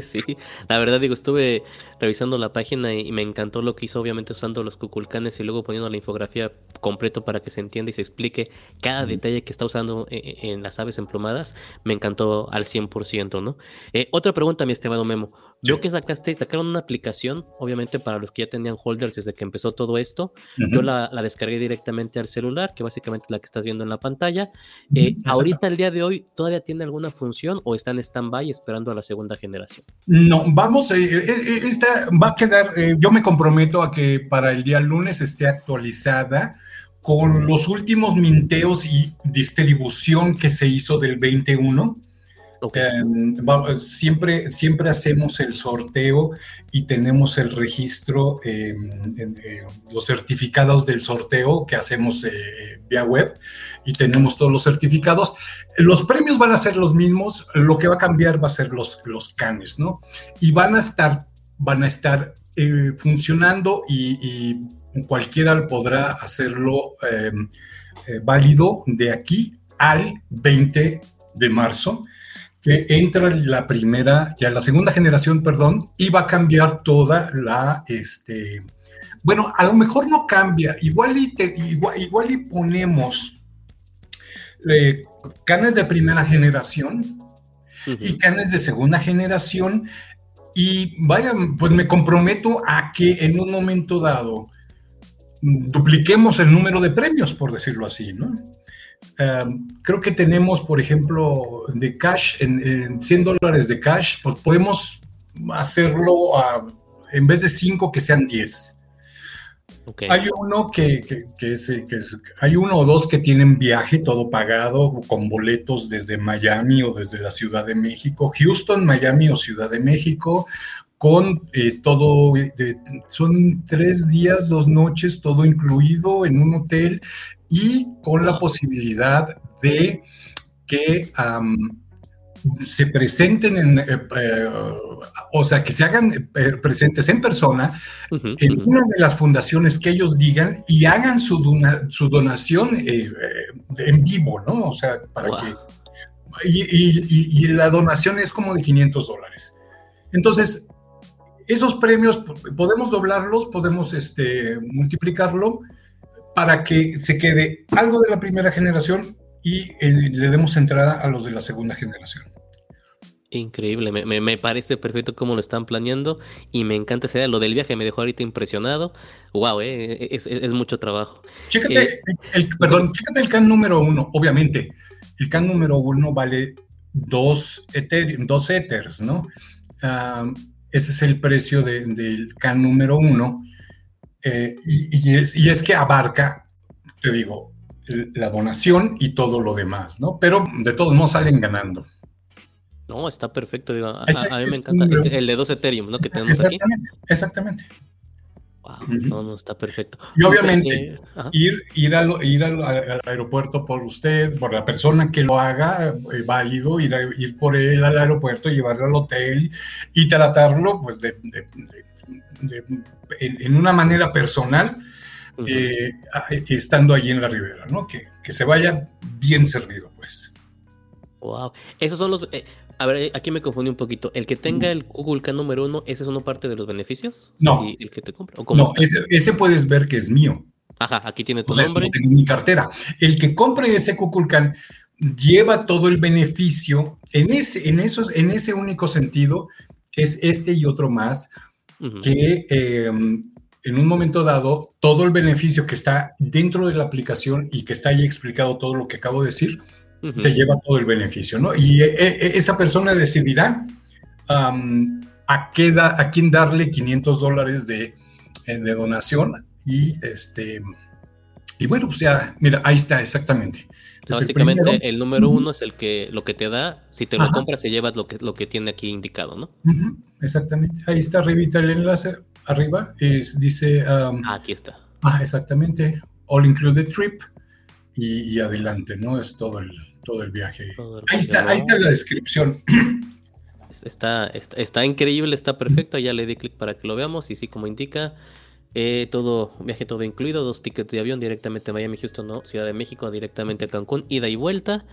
Sí, la verdad digo, estuve revisando la página y, me encantó lo que hizo, obviamente usando los cuculcanes y luego poniendo la infografía completo para que se entienda y se explique cada detalle que está usando eh, eh, en, las aves emplumadas. Me encantó al 100%, ¿no? Eh, otra pregunta, mi estimado Memo. Yo que sacaste, sacaron una aplicación, obviamente para los que ya tenían holders desde que empezó todo esto. Yo la, descargué directamente al celular, que básicamente es la que estás viendo en la pantalla. ahorita, el día de hoy, ¿todavía tiene alguna función o está en stand-by esperando a la segunda generación? No, vamos, esta va a quedar, eh, yo me comprometo a que para el día lunes esté actualizada con los últimos minteos y distribución que se hizo del 21. Em, siempre, siempre hacemos el sorteo y tenemos el registro, em, eh, los certificados del sorteo que hacemos eh, vía web y tenemos todos los certificados. Los premios van a ser los mismos, lo que va a cambiar va a ser los, los canes, ¿no? Y van a estar van a estar eh, funcionando y, cualquiera podrá hacerlo em, eh, válido de aquí al 20 de marzo, que entra la primera, ya la segunda generación, perdón, y va a cambiar toda la, este, bueno, a lo mejor no cambia, igual y, igual, y ponemos eh, canes de primera generación y canes de segunda generación y vaya, pues me comprometo a que en un momento dado dupliquemos el número de premios, por decirlo así, ¿no? Em, creo que tenemos, por ejemplo, de cash, en, 100 dólares de cash, pues podemos hacerlo en vez de 5 que sean 10. Hay uno que, es, hay uno o dos que tienen viaje todo pagado con boletos desde Miami o desde la Ciudad de México, Houston, Miami o Ciudad de México, con eh, todo, son tres días, dos noches, todo incluido en un hotel y con la posibilidad de que se presenten en, eh, eh, o sea, que se hagan eh, presentes en persona en una de las fundaciones que ellos digan y hagan su, su donación en vivo, ¿no? O sea, para que... Y, la donación es como de 500 dólares. Entonces, esos premios podemos doblarlos, podemos este, multiplicarlo para que se quede algo de la primera generación y le demos entrada a los de la segunda generación. Increíble, me, parece perfecto cómo lo están planeando y me encanta esa idea. Lo del viaje me dejó ahorita impresionado. Wow, eh, es, mucho trabajo. Chécate, eh, el, perdón, chécate el CAN número uno, obviamente. El CAN número uno vale dos, dos Ethers, ¿no? ese es el precio del CAN número uno. Eh, y, es, y es que abarca, te digo, la donación y todo lo demás, ¿no? Pero de todos modos salen ganando. No, está perfecto. Digo, a, mí me encanta este, el de 2 Ethereum, ¿no? Que tenemos exactamente, aquí. Exactamente. Wow, no, no, está perfecto. Y obviamente, ir, ir, al, ir al, aeropuerto por usted, por la persona que lo haga, eh, válido, ir, ir por él al aeropuerto, llevarlo al hotel y tratarlo, pues, de, en, una manera personal, eh, estando allí en la ribera, ¿no? Que, que se vaya bien servido, pues. Wow. Esos son los. Eh, a ver, aquí me confundí un poquito. ¿El que tenga el Google número uno, ese es una parte de los beneficios? No. ¿El que te compra? no, ese, puedes ver que es mío. Ajá, aquí tiene tu nombre. en mi cartera. El que compre ese Can lleva todo el beneficio en ese, en esos, en ese único sentido, es este y otro más, que em, en un momento dado, todo el beneficio que está dentro de la aplicación y que está ahí explicado todo lo que acabo de decir, se lleva todo el beneficio, ¿no? Y eh, esa persona decidirá a, qué a quién darle 500 dólares de, de, donación y este y bueno, pues ya, mira, ahí está exactamente. básicamente el, número uno es el que lo que te da, si te lo compras se lleva lo que, lo que tiene aquí indicado, ¿no? exactamente, ahí está arribita el enlace, arriba, es, dice... ah, aquí está. Ah, exactamente, All Included Trip y adelante, ¿no? Es todo el, todo el viaje. ahí, está, ahí está la descripción. [CLEARS THROAT] Está, está, increíble, está perfecto. Ya le di clic para que lo veamos. Y sí, como indica, eh, todo, viaje todo incluido, dos tickets de avión directamente a Miami, Houston, no, Ciudad de México, directamente a Cancún, ida y vuelta,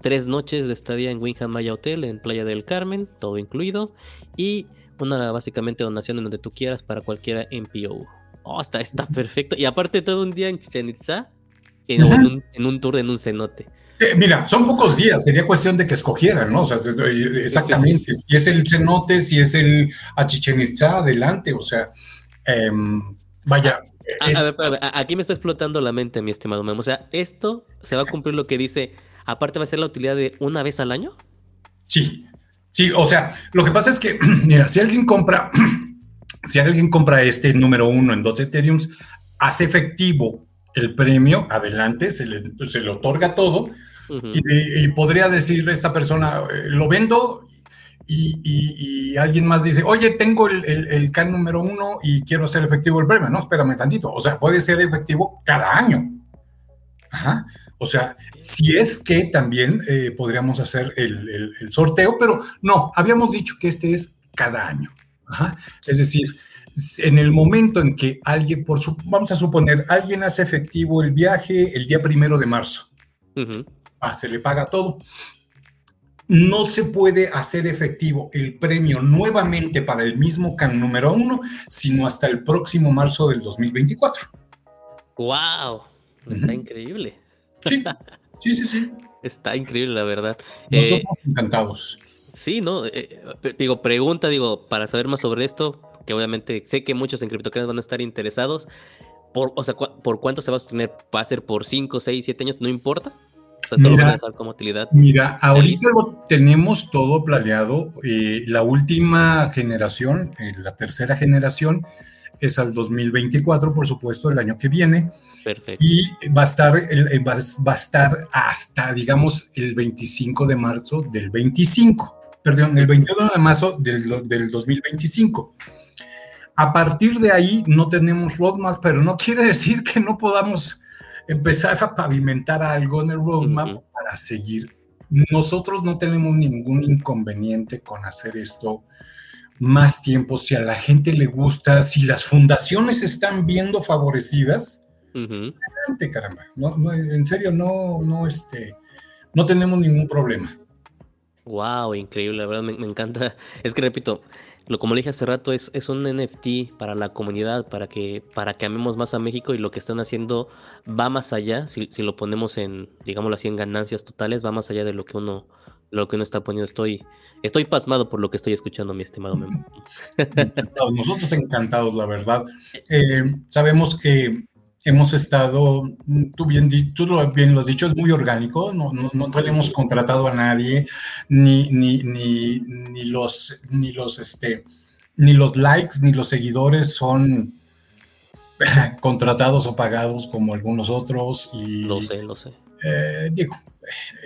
tres noches de estadía en Winham Maya Hotel en Playa del Carmen, todo incluido, y una básicamente donación en donde tú quieras para cualquiera MPO. Oh, está, está perfecto. Y aparte todo un día en Chichen Itza, en, un, en un tour en un cenote. Eh, mira, son pocos días, sería cuestión de que escogieran, ¿no? O sea, exactamente, si es el cenote, si es el Chichen adelante, o sea, em, vaya. aquí me está explotando la mente, mi estimado Memo. O sea, esto se va a cumplir lo que dice, aparte va a ser la utilidad de una vez al año. Sí, sí, o sea, lo que pasa es que, [CLEARS THROAT] mira, si alguien compra, [CLEARS THROAT] si alguien compra este número uno en dos Ethereums, hace efectivo el premio, adelante, se le, se le otorga todo, y, podría decirle esta persona, eh, lo vendo y, alguien más dice, oye, tengo el, el, CAN número uno y quiero hacer efectivo el premio. No, espérame tantito. O sea, puede ser efectivo cada año. Ajá. O sea, si es que también eh, podríamos hacer el, el, sorteo, pero no, habíamos dicho que este es cada año. Ajá. Es decir, en el momento en que alguien, por su, vamos a suponer, alguien hace efectivo el viaje el día primero de marzo. Ah, se le paga todo. No se puede hacer efectivo el premio nuevamente para el mismo CAN número uno, sino hasta el próximo marzo del 2024. ¡Wow! Está increíble. Sí, [LAUGHS] sí, sí, sí. Está increíble, la verdad. Nosotros eh, encantados. Sí, ¿no? Eh, eh, digo, pregunta, digo, para saber más sobre esto, que obviamente sé que muchos en criptocurrencies van a estar interesados. Por, o sea, ¿por cuánto se va a sostener? ¿Va a ser por 5, 6, 7 años? ¿No importa? Mira, Mira, ahorita lo tenemos todo planeado. Eh, la última generación, eh, la tercera generación, es al 2024, por supuesto, el año que viene. Perfecto. Y va a estar, eh, va, a estar hasta, digamos, el 25 de marzo del 25. Perdón, el 21 de marzo del, del 2025. A partir de ahí no tenemos roadmap, pero no quiere decir que no podamos empezar a pavimentar algo en el roadmap para seguir. Nosotros no tenemos ningún inconveniente con hacer esto más tiempo, si a la gente le gusta, si las fundaciones están viendo favorecidas, adelante, caramba. No, en serio, no, no, este, no tenemos ningún problema. Wow, increíble, la verdad me, me encanta. Es que repito, lo como le dije hace rato, es, es un NFT para la comunidad, para que, para que amemos más a México y lo que están haciendo va más allá, si, si lo ponemos en, digámoslo así, en ganancias totales, va más allá de lo que uno, lo que uno está poniendo. Estoy, estoy pasmado por lo que estoy escuchando, mi estimado Memo. [LAUGHS] Nosotros encantados, la verdad. Eh, sabemos que hemos estado, tú bien, tú lo, bien lo has dicho, es muy orgánico, no, no, no tenemos contratado a nadie, ni, ni, ni, ni, los, ni, los, este, ni los likes, ni los seguidores son [LAUGHS] contratados o pagados como algunos otros. Y, lo sé, lo sé. Eh, digo,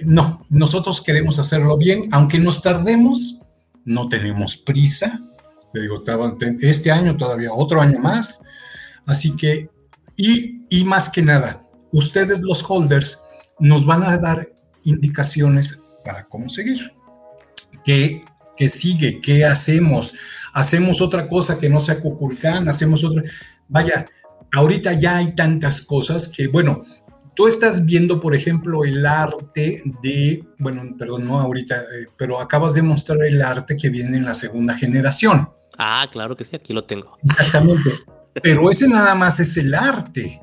no, nosotros queremos hacerlo bien, aunque nos tardemos, no tenemos prisa. Le digo, este año todavía otro año más. Así que, y, y más que nada, ustedes los holders nos van a dar indicaciones para cómo seguir. ¿Qué, qué sigue? ¿Qué hacemos? ¿Hacemos otra cosa que no sea Cuculcán? ¿Hacemos otra? Vaya, ahorita ya hay tantas cosas que, bueno, tú estás viendo, por ejemplo, el arte de, bueno, perdón, no ahorita, eh, pero acabas de mostrar el arte que viene en la segunda generación. Ah, claro que sí, aquí lo tengo. Exactamente. [LAUGHS] Pero ese nada más es el arte.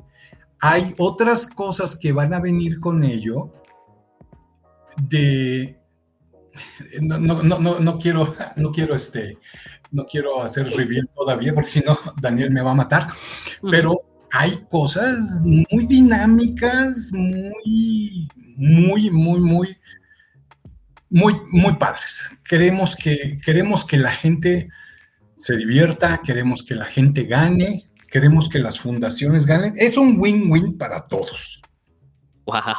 Hay otras cosas que van a venir con ello de... No, no, no, no quiero, no quiero este, no quiero hacer reveal todavía porque si no Daniel me va a matar, pero hay cosas muy dinámicas, muy, muy, muy, muy, muy, muy padres. Queremos que, queremos que la gente se divierta, queremos que la gente gane, queremos que las fundaciones ganen. Es un win-win para todos. Wow.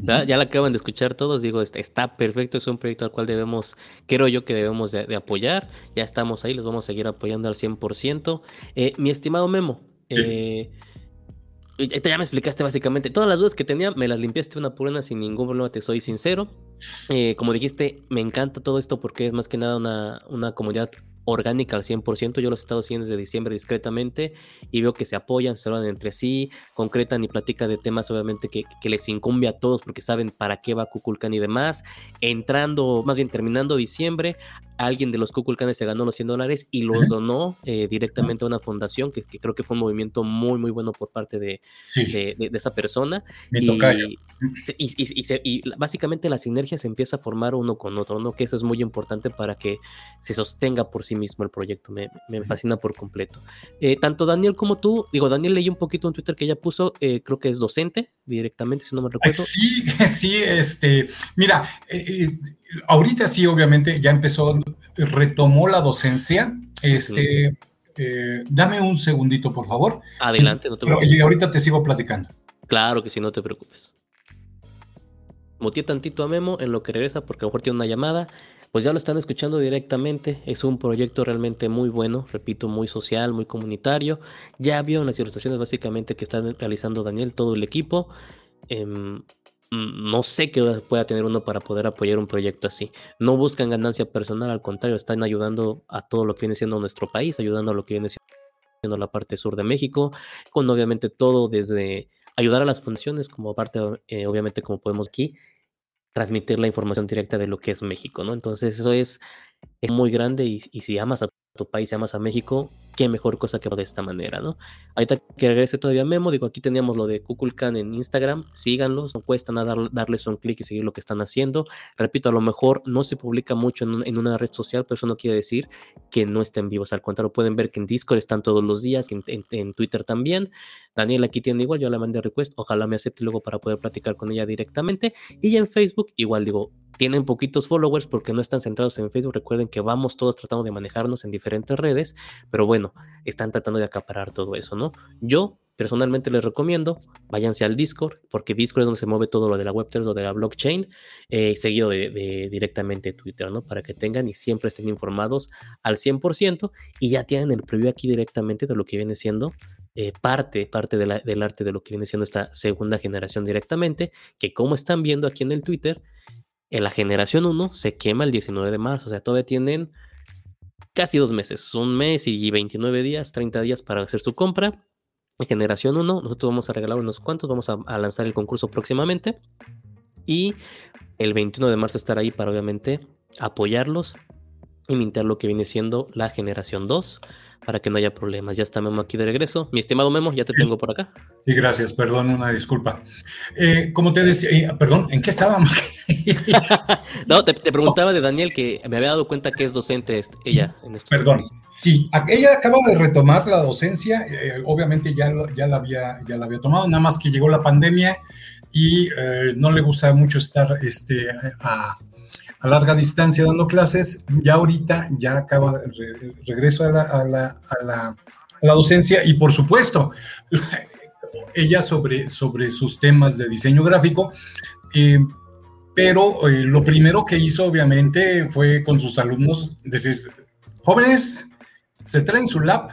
Ya, la acaban de escuchar todos, digo, está, perfecto, es un proyecto al cual debemos, creo yo que debemos de, apoyar, ya estamos ahí, los vamos a seguir apoyando al 100%. Eh, mi estimado Memo, eh, ya me explicaste básicamente todas las dudas que tenía, me las limpiaste una por una sin ningún problema, te soy sincero. Eh, como dijiste, me encanta todo esto porque es más que nada una, una comunidad orgánica al 100%. Yo los he estado siguiendo desde diciembre discretamente y veo que se apoyan, se hablan entre sí, concretan y platican de temas obviamente que, les incumbe a todos porque saben para qué va Kukulkan y demás. Entrando, más bien terminando diciembre, alguien de los Kukulkanes se ganó los 100 dólares y los donó eh, directamente a una fundación, que, creo que fue un movimiento muy, muy bueno por parte de, de, esa persona. Y, y, básicamente la sinergia se empieza a formar uno con otro, ¿no? Que eso es muy importante para que se sostenga por sí mismo el proyecto. Me, fascina por completo. Eh, tanto Daniel como tú, digo, Daniel leí un poquito en Twitter que ella puso, eh, creo que es docente directamente, si no me recuerdo. Sí, [LAUGHS] sí, este, mira, ahorita sí, obviamente, ya empezó, retomó la docencia. Este, eh, dame un segundito, por favor. Adelante, no te preocupes. Y ahorita te sigo platicando. Claro que sí, no te preocupes. Motié tantito a Memo en lo que regresa, porque a lo mejor tiene una llamada. Pues ya lo están escuchando directamente. Es un proyecto realmente muy bueno, repito, muy social, muy comunitario. Ya vio las ilustraciones básicamente que están realizando Daniel, todo el equipo. Em, no sé qué pueda tener uno para poder apoyar un proyecto así. No buscan ganancia personal, al contrario, están ayudando a todo lo que viene siendo nuestro país, ayudando a lo que viene siendo la parte sur de México, con obviamente todo desde ayudar a las funciones, como parte, eh, obviamente, como podemos aquí, transmitir la información directa de lo que es México, ¿no? Entonces, eso es, es muy grande y, si amas a tu país, amas a México, qué mejor cosa que de esta manera, ¿no? Ahorita que regrese todavía Memo, digo, aquí teníamos lo de Kukulkan en Instagram, síganlos, no cuesta nada darles un clic y seguir lo que están haciendo. Repito, a lo mejor no se publica mucho en, una red social, pero eso no quiere decir que no estén vivos, al contrario, pueden ver que en Discord están todos los días, en, en Twitter también. Daniel aquí tiene igual, yo la mandé request, ojalá me acepte luego para poder platicar con ella directamente. Y en Facebook, igual digo, tienen poquitos followers porque no están centrados en Facebook. Recuerden que vamos todos tratando de manejarnos en diferentes redes, pero bueno, están tratando de acaparar todo eso, ¿no? Yo personalmente les recomiendo, váyanse al Discord, porque Discord es donde se mueve todo lo de la Web3, lo de la blockchain, eh, seguido de, directamente Twitter, ¿no? Para que tengan y siempre estén informados al 100% y ya tienen el preview aquí directamente de lo que viene siendo eh, parte, parte del arte de lo que viene siendo esta segunda generación directamente, que como están viendo aquí en el Twitter, en la generación 1 se quema el 19 de marzo, o sea, todavía tienen casi dos meses, un mes y 29 días, 30 días para hacer su compra. En generación 1, nosotros vamos a regalar unos cuantos, vamos a, lanzar el concurso próximamente. Y el 21 de marzo estar ahí para obviamente apoyarlos y mintar lo que viene siendo la generación 2 para que no haya problemas. Ya está Memo aquí de regreso. Mi estimado Memo, ya te tengo por acá. Sí, gracias, perdón, una disculpa. Eh, como te decía, eh, perdón, ¿en qué estábamos? [LAUGHS] no, te, preguntaba de Daniel que me había dado cuenta que es docente ella. En perdón, sí, ella acaba de retomar la docencia, eh, obviamente ya, ya, la había, ya la había tomado, nada más que llegó la pandemia y no le gusta mucho estar este, a a larga distancia dando clases, ya ahorita ya acaba, regreso a la, la docencia y por supuesto, [LAUGHS] ella sobre, sobre sus temas de diseño gráfico. Eh, pero eh, lo primero que hizo obviamente fue con sus alumnos decir, jóvenes, se traen su lab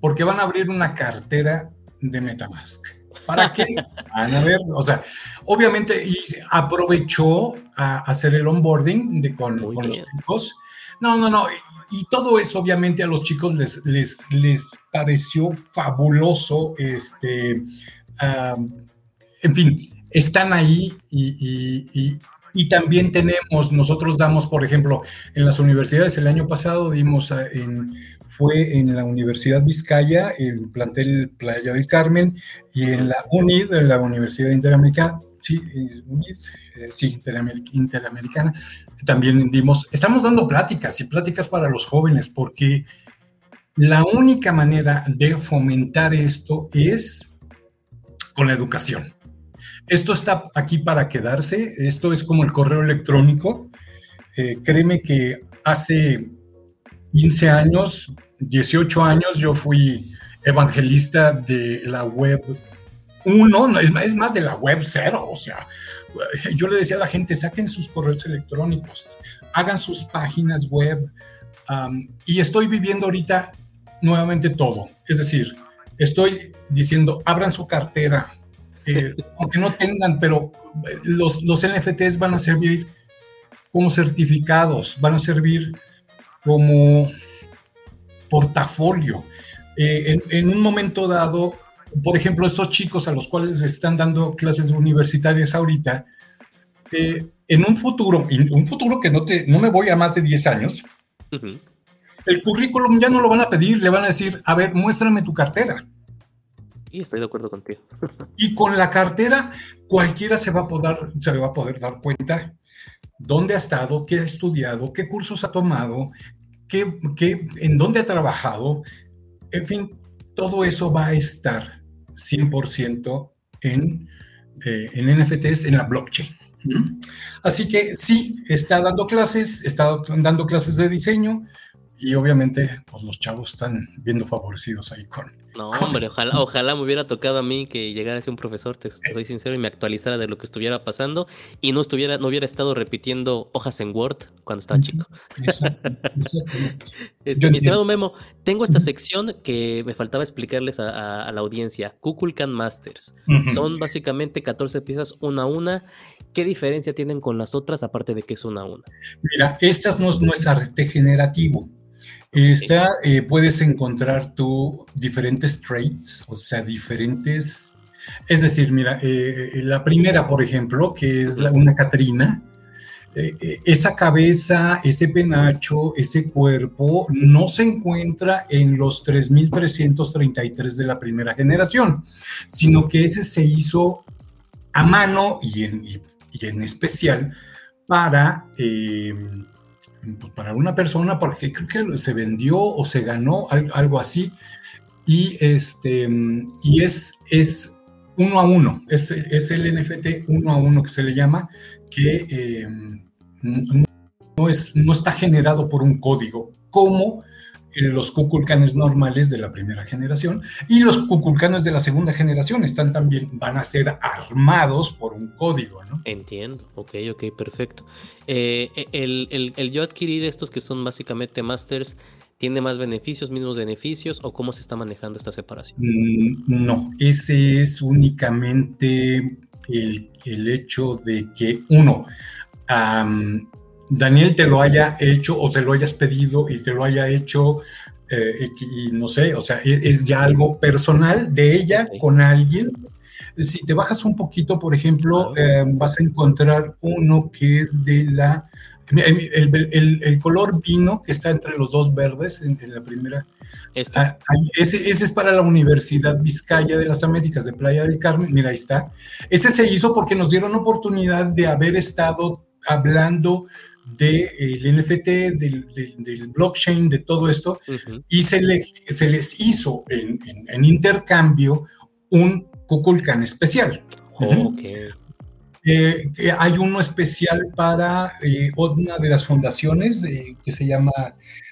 porque van a abrir una cartera de Metamask. ¿Para qué? [LAUGHS] Van a ver, o sea, obviamente y aprovechó a hacer el onboarding de, con, con los chicos. No, no, no. Y todo eso obviamente a los chicos les, les, les pareció fabuloso. Este, en fin, están ahí y, y, y, también tenemos, nosotros damos, por ejemplo, en las universidades, el año pasado dimos en fue en la Universidad Vizcaya, el plantel Playa del Carmen, y en la UNID, en la Universidad Interamericana, sí, UNID, eh, sí, Interamericana, también dimos, estamos dando pláticas y pláticas para los jóvenes, porque la única manera de fomentar esto es con la educación. Esto está aquí para quedarse, esto es como el correo electrónico. Eh, créeme que hace 15 años 18 años yo fui evangelista de la web 1, no, es, es más de la web 0, o sea, yo le decía a la gente, saquen sus correos electrónicos, hagan sus páginas web, y estoy viviendo ahorita nuevamente todo, es decir, estoy diciendo, abran su cartera, eh, [LAUGHS] aunque no tengan, pero eh, los, los NFTs van a servir como certificados, van a servir como portafolio. Eh, en, un momento dado, por ejemplo, estos chicos a los cuales están dando clases universitarias ahorita, eh, en un futuro, un futuro que no, te, no me voy a más de 10 años, el currículum ya no lo van a pedir, le van a decir, a ver, muéstrame tu cartera. Y estoy de acuerdo contigo. y con la cartera, cualquiera se va a poder, se va a poder dar cuenta dónde ha estado, qué ha estudiado, qué cursos ha tomado, qué, en dónde ha trabajado, en fin, todo eso va a estar 100% en, eh, en NFTs, en la blockchain. Así que sí, está dando clases, está dando clases de diseño, y obviamente pues los chavos están viendo favorecidos ahí con... No, [LAUGHS] hombre, ojalá, ojalá me hubiera tocado a mí que llegara a ser un profesor, te, soy sincero, y me actualizara de lo que estuviera pasando y no estuviera, no hubiera estado repitiendo hojas en Word cuando estaba chico. [LAUGHS] este, mi estimado Memo, tengo esta sección que me faltaba explicarles a, la audiencia, Kukulkan Masters. Son básicamente 14 piezas una a una. ¿Qué diferencia tienen con las otras aparte de que es una a una? Mira, estas no, no es arte generativo Esta eh, puedes encontrar tú diferentes traits, o sea, diferentes. Es decir, mira, eh, eh, la primera, por ejemplo, que es una Catrina, esa cabeza, ese penacho, ese cuerpo no se encuentra en los 3.333 de la primera generación, sino que ese se hizo a mano y en especial para pues, para una persona, porque creo que se vendió o se ganó algo así, y, este, y es, es uno a uno, es, es el NFT uno a uno que se le llama, que eh, no, es, no está generado por un código, como los Kukulkanes normales de la primera generación y los Kukulkanes de la segunda generación están también, van a ser armados por un código, ¿no? Entiendo, ok, ok, perfecto. Eh, el, el, yo adquirir estos que son básicamente masters, ¿tiene más beneficios, mismos beneficios o cómo se está manejando esta separación? Mm, no, ese es únicamente el, el hecho de que uno, Daniel te lo haya hecho o te lo hayas pedido y te lo haya hecho eh, y, no sé, o sea, e, es, ya algo personal de ella con alguien. Si te bajas un poquito, por ejemplo, eh, vas a encontrar uno que es de la... El, color vino que está entre los dos verdes en, la primera. Ah, ese, ese, es para la Universidad Vizcaya de las Américas de Playa del Carmen. Mira, ahí está. Ese se hizo porque nos dieron oportunidad de haber estado hablando del NFT, del, blockchain, de todo esto, y se, le, se les hizo en, intercambio un Kukulkan especial. Eh, hay uno especial para eh, una de las fundaciones que se llama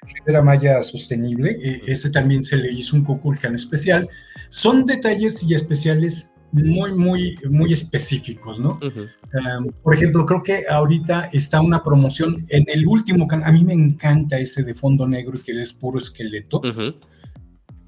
Rivera Maya Sostenible. ese también se le hizo un Kukulkan especial. Son detalles y especiales muy, muy, muy específicos, ¿no? Em, por ejemplo, creo que ahorita está una promoción en el último. A mí me encanta ese de fondo negro y que es puro esqueleto.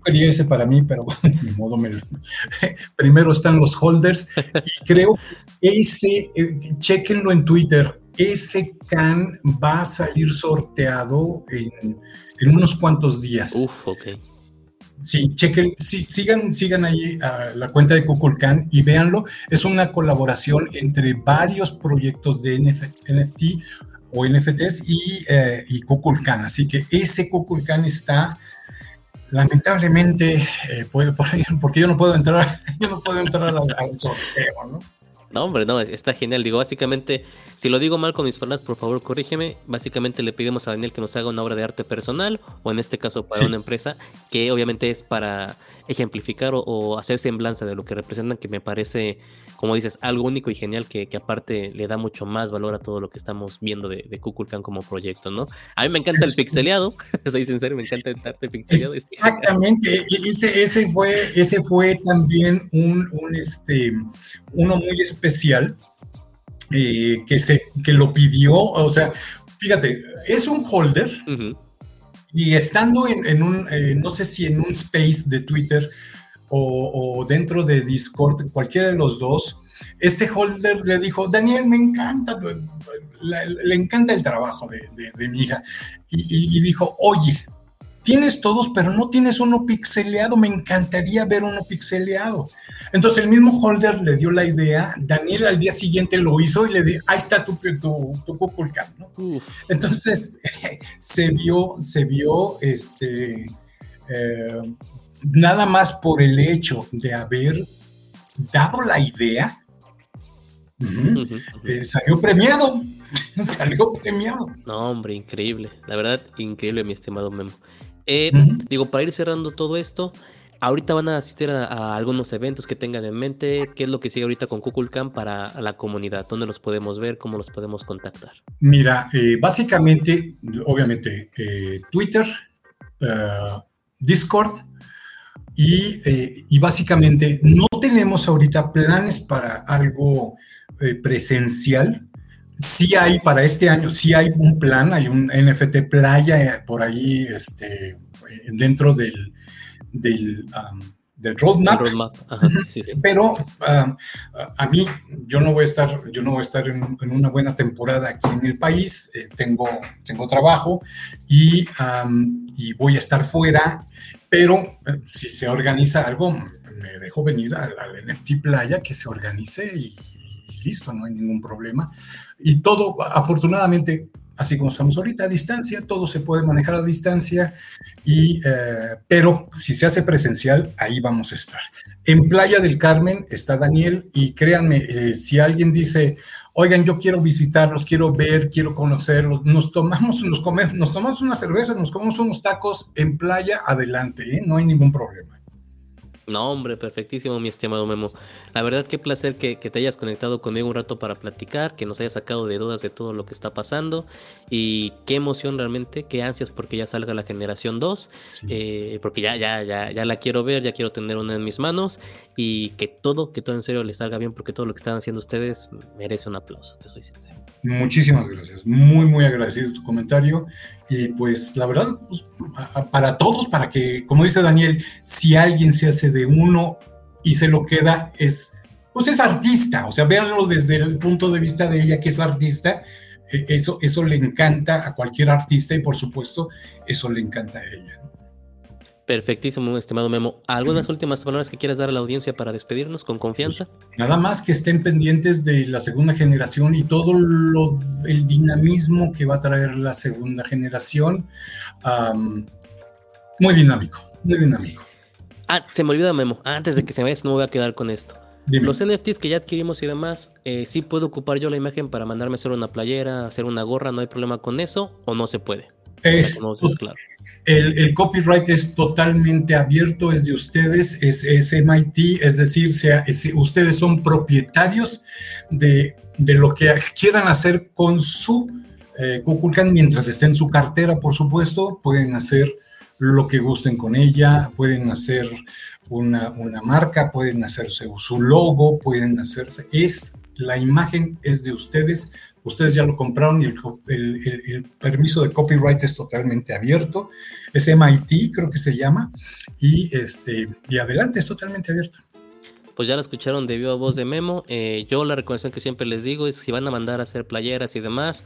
Quería ese para mí, pero [LAUGHS] de modo me... [LAUGHS] Primero están los holders y [LAUGHS] creo que ese, eh, chequenlo en Twitter, ese can va a salir sorteado en, en unos cuantos días. Uf, ok. Sí, chequen, sí, sigan, sigan ahí la cuenta de Kukulkan y véanlo. Es una colaboración entre varios proyectos de NFT o NFTs y, eh, Kukulkan. Así que ese Kukulkan está lamentablemente, eh, [LAUGHS] porque yo no puedo entrar, yo no puedo entrar al, al sorteo, ¿no? No, hombre, no, está genial. Digo, básicamente, si lo digo mal con mis palabras, por favor, corrígeme. Básicamente le pedimos a Daniel que nos haga una obra de arte personal, o en este caso para una empresa, que obviamente es para ejemplificar o, hacer semblanza de lo que representan, que me parece, como dices, algo único y genial que, aparte le da mucho más valor a todo lo que estamos viendo de, de Kukulkan como proyecto, ¿no? A mí me encanta el pixeleado, [LAUGHS] soy sincero, me encanta el arte pixeleado. Exactamente, ese, ese, fue, ese fue también un, un este, uno muy especial. Eh, que, se, que lo pidió, o sea, fíjate, es un holder, y estando en, un, eh, no sé si en un space de Twitter o, dentro de Discord, cualquiera de los dos, este holder le dijo, Daniel, me encanta, le, encanta el trabajo de, mi hija. y, dijo, oye, tienes todos, pero no tienes uno pixeleado, me encantaría ver uno pixeleado. Entonces el mismo Holder le dio la idea, Daniel al día siguiente lo hizo y le dijo, ahí está tu, tu, tu ¿no? Entonces [LAUGHS] se vio, se vio, este, eh, nada más por el hecho de haber dado la idea, eh, salió premiado, [LAUGHS] salió premiado. No, hombre, increíble, la verdad, increíble, mi estimado Memo. Eh, digo, para ir cerrando todo esto, ahorita van a asistir a, algunos eventos que tengan en mente. ¿Qué es lo que sigue ahorita con Kukulkan para la comunidad? ¿Dónde los podemos ver? ¿Cómo los podemos contactar? Mira, eh, básicamente, obviamente, eh, Twitter, Discord. Y, y, básicamente no tenemos ahorita planes para algo presencial, sí hay para este año, sí hay un plan, hay un NFT playa eh, por ahí este, dentro del, del, del roadmap. Pero a mí, yo no voy a estar, yo no voy a estar en, una buena temporada aquí en el país, eh, tengo, tengo trabajo y, y, voy a estar fuera, pero eh, si se organiza algo, me dejo venir al, NFT playa, que se organice y listo, no hay ningún problema y todo, afortunadamente, así como estamos ahorita a distancia, todo se puede manejar a distancia, y, eh, pero si se hace presencial, ahí vamos a estar. En Playa del Carmen está Daniel y créanme, eh, si alguien dice, oigan, yo quiero visitarlos, quiero ver, quiero conocerlos, nos tomamos, nos comemos, nos tomamos una cerveza, nos comemos unos tacos en playa, adelante, ¿eh? no hay ningún problema. No, hombre, perfectísimo, mi estimado Memo. La verdad, qué placer que, te hayas conectado conmigo un rato para platicar, que nos hayas sacado de dudas de todo lo que está pasando y qué emoción realmente, qué ansias porque ya salga la generación 2, eh, porque ya, ya, ya, ya la quiero ver, ya quiero tener una en mis manos y que todo, que todo en serio les salga bien porque todo lo que están haciendo ustedes merece un aplauso, te soy sincero. Muchísimas gracias, muy, muy agradecido tu comentario y pues la verdad, pues, para todos, para que, como dice Daniel, si alguien se hace de uno y se lo queda, es, pues es artista, o sea, véanlo desde el punto de vista de ella que es artista, e, eso, eso le encanta a cualquier artista y por supuesto eso le encanta a ella. Perfectísimo, estimado Memo. ¿Algunas últimas palabras que quieras dar a la audiencia para despedirnos con confianza? Pues, nada más que estén pendientes de la segunda generación y todo lo, el dinamismo que va a traer la segunda generación. muy dinámico, muy dinámico. Ah, se me olvida, Memo. Antes de que se me vaya, no me voy a quedar con esto. Los NFTs que ya adquirimos y demás, eh, ¿sí puedo ocupar yo la imagen para mandarme hacer una playera, hacer una gorra? ¿No hay problema con eso o no se puede? Es, claro. El, copyright es totalmente abierto, es de ustedes, es, MIT, es decir, sea, ustedes son propietarios de, de lo que quieran hacer con su eh, mientras esté en su cartera, por supuesto, pueden hacer lo que gusten con ella, pueden hacer una, una marca, pueden hacerse su logo, pueden hacerse, es la imagen es de ustedes, ustedes ya lo compraron y el, permiso de copyright es totalmente abierto, es MIT creo que se llama, y, este, y adelante, es totalmente abierto. Pues ya lo escucharon de viva voz de Memo, eh, yo la recomendación que siempre les digo es si van a mandar a hacer playeras y demás,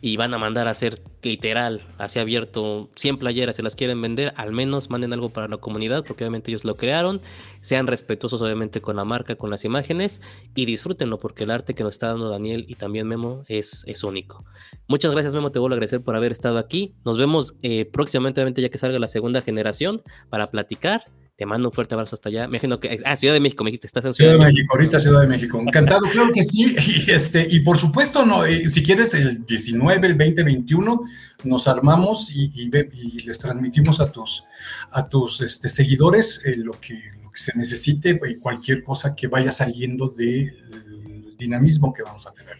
y van a mandar a hacer literal, así abierto 100 playeras, si las quieren vender, al menos manden algo para la comunidad, porque obviamente ellos lo crearon, sean respetuosos obviamente con la marca, con las imágenes y disfrútenlo, porque el arte que nos está dando Daniel y también Memo es, es único. Muchas gracias Memo, te vuelvo a agradecer por haber estado aquí. Nos vemos eh, próximamente, obviamente ya que salga la segunda generación, para platicar te mando un fuerte abrazo hasta allá. Me imagino que. Ah, Ciudad de México, me dijiste, estás en Ciudad, de México. ahorita Ciudad de México. Encantado, claro que sí. [LAUGHS] Y, este, y por supuesto, no, eh, si quieres el 19, el 20, 21, nos armamos y, y, les transmitimos a tus, a tus este, seguidores eh, lo, que, lo que se necesite y cualquier cosa que vaya saliendo del dinamismo que vamos a tener.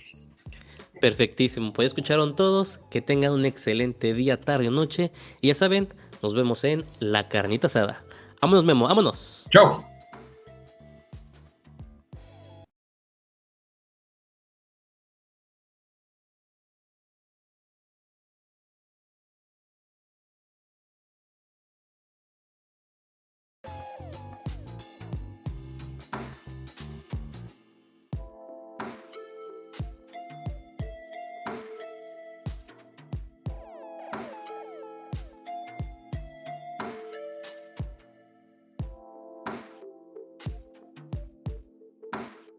Perfectísimo. Pues escucharon todos. Que tengan un excelente día, tarde o noche. Y ya saben, nos vemos en La Carnita Asada. Vámonos, Memo, vámonos. Chao.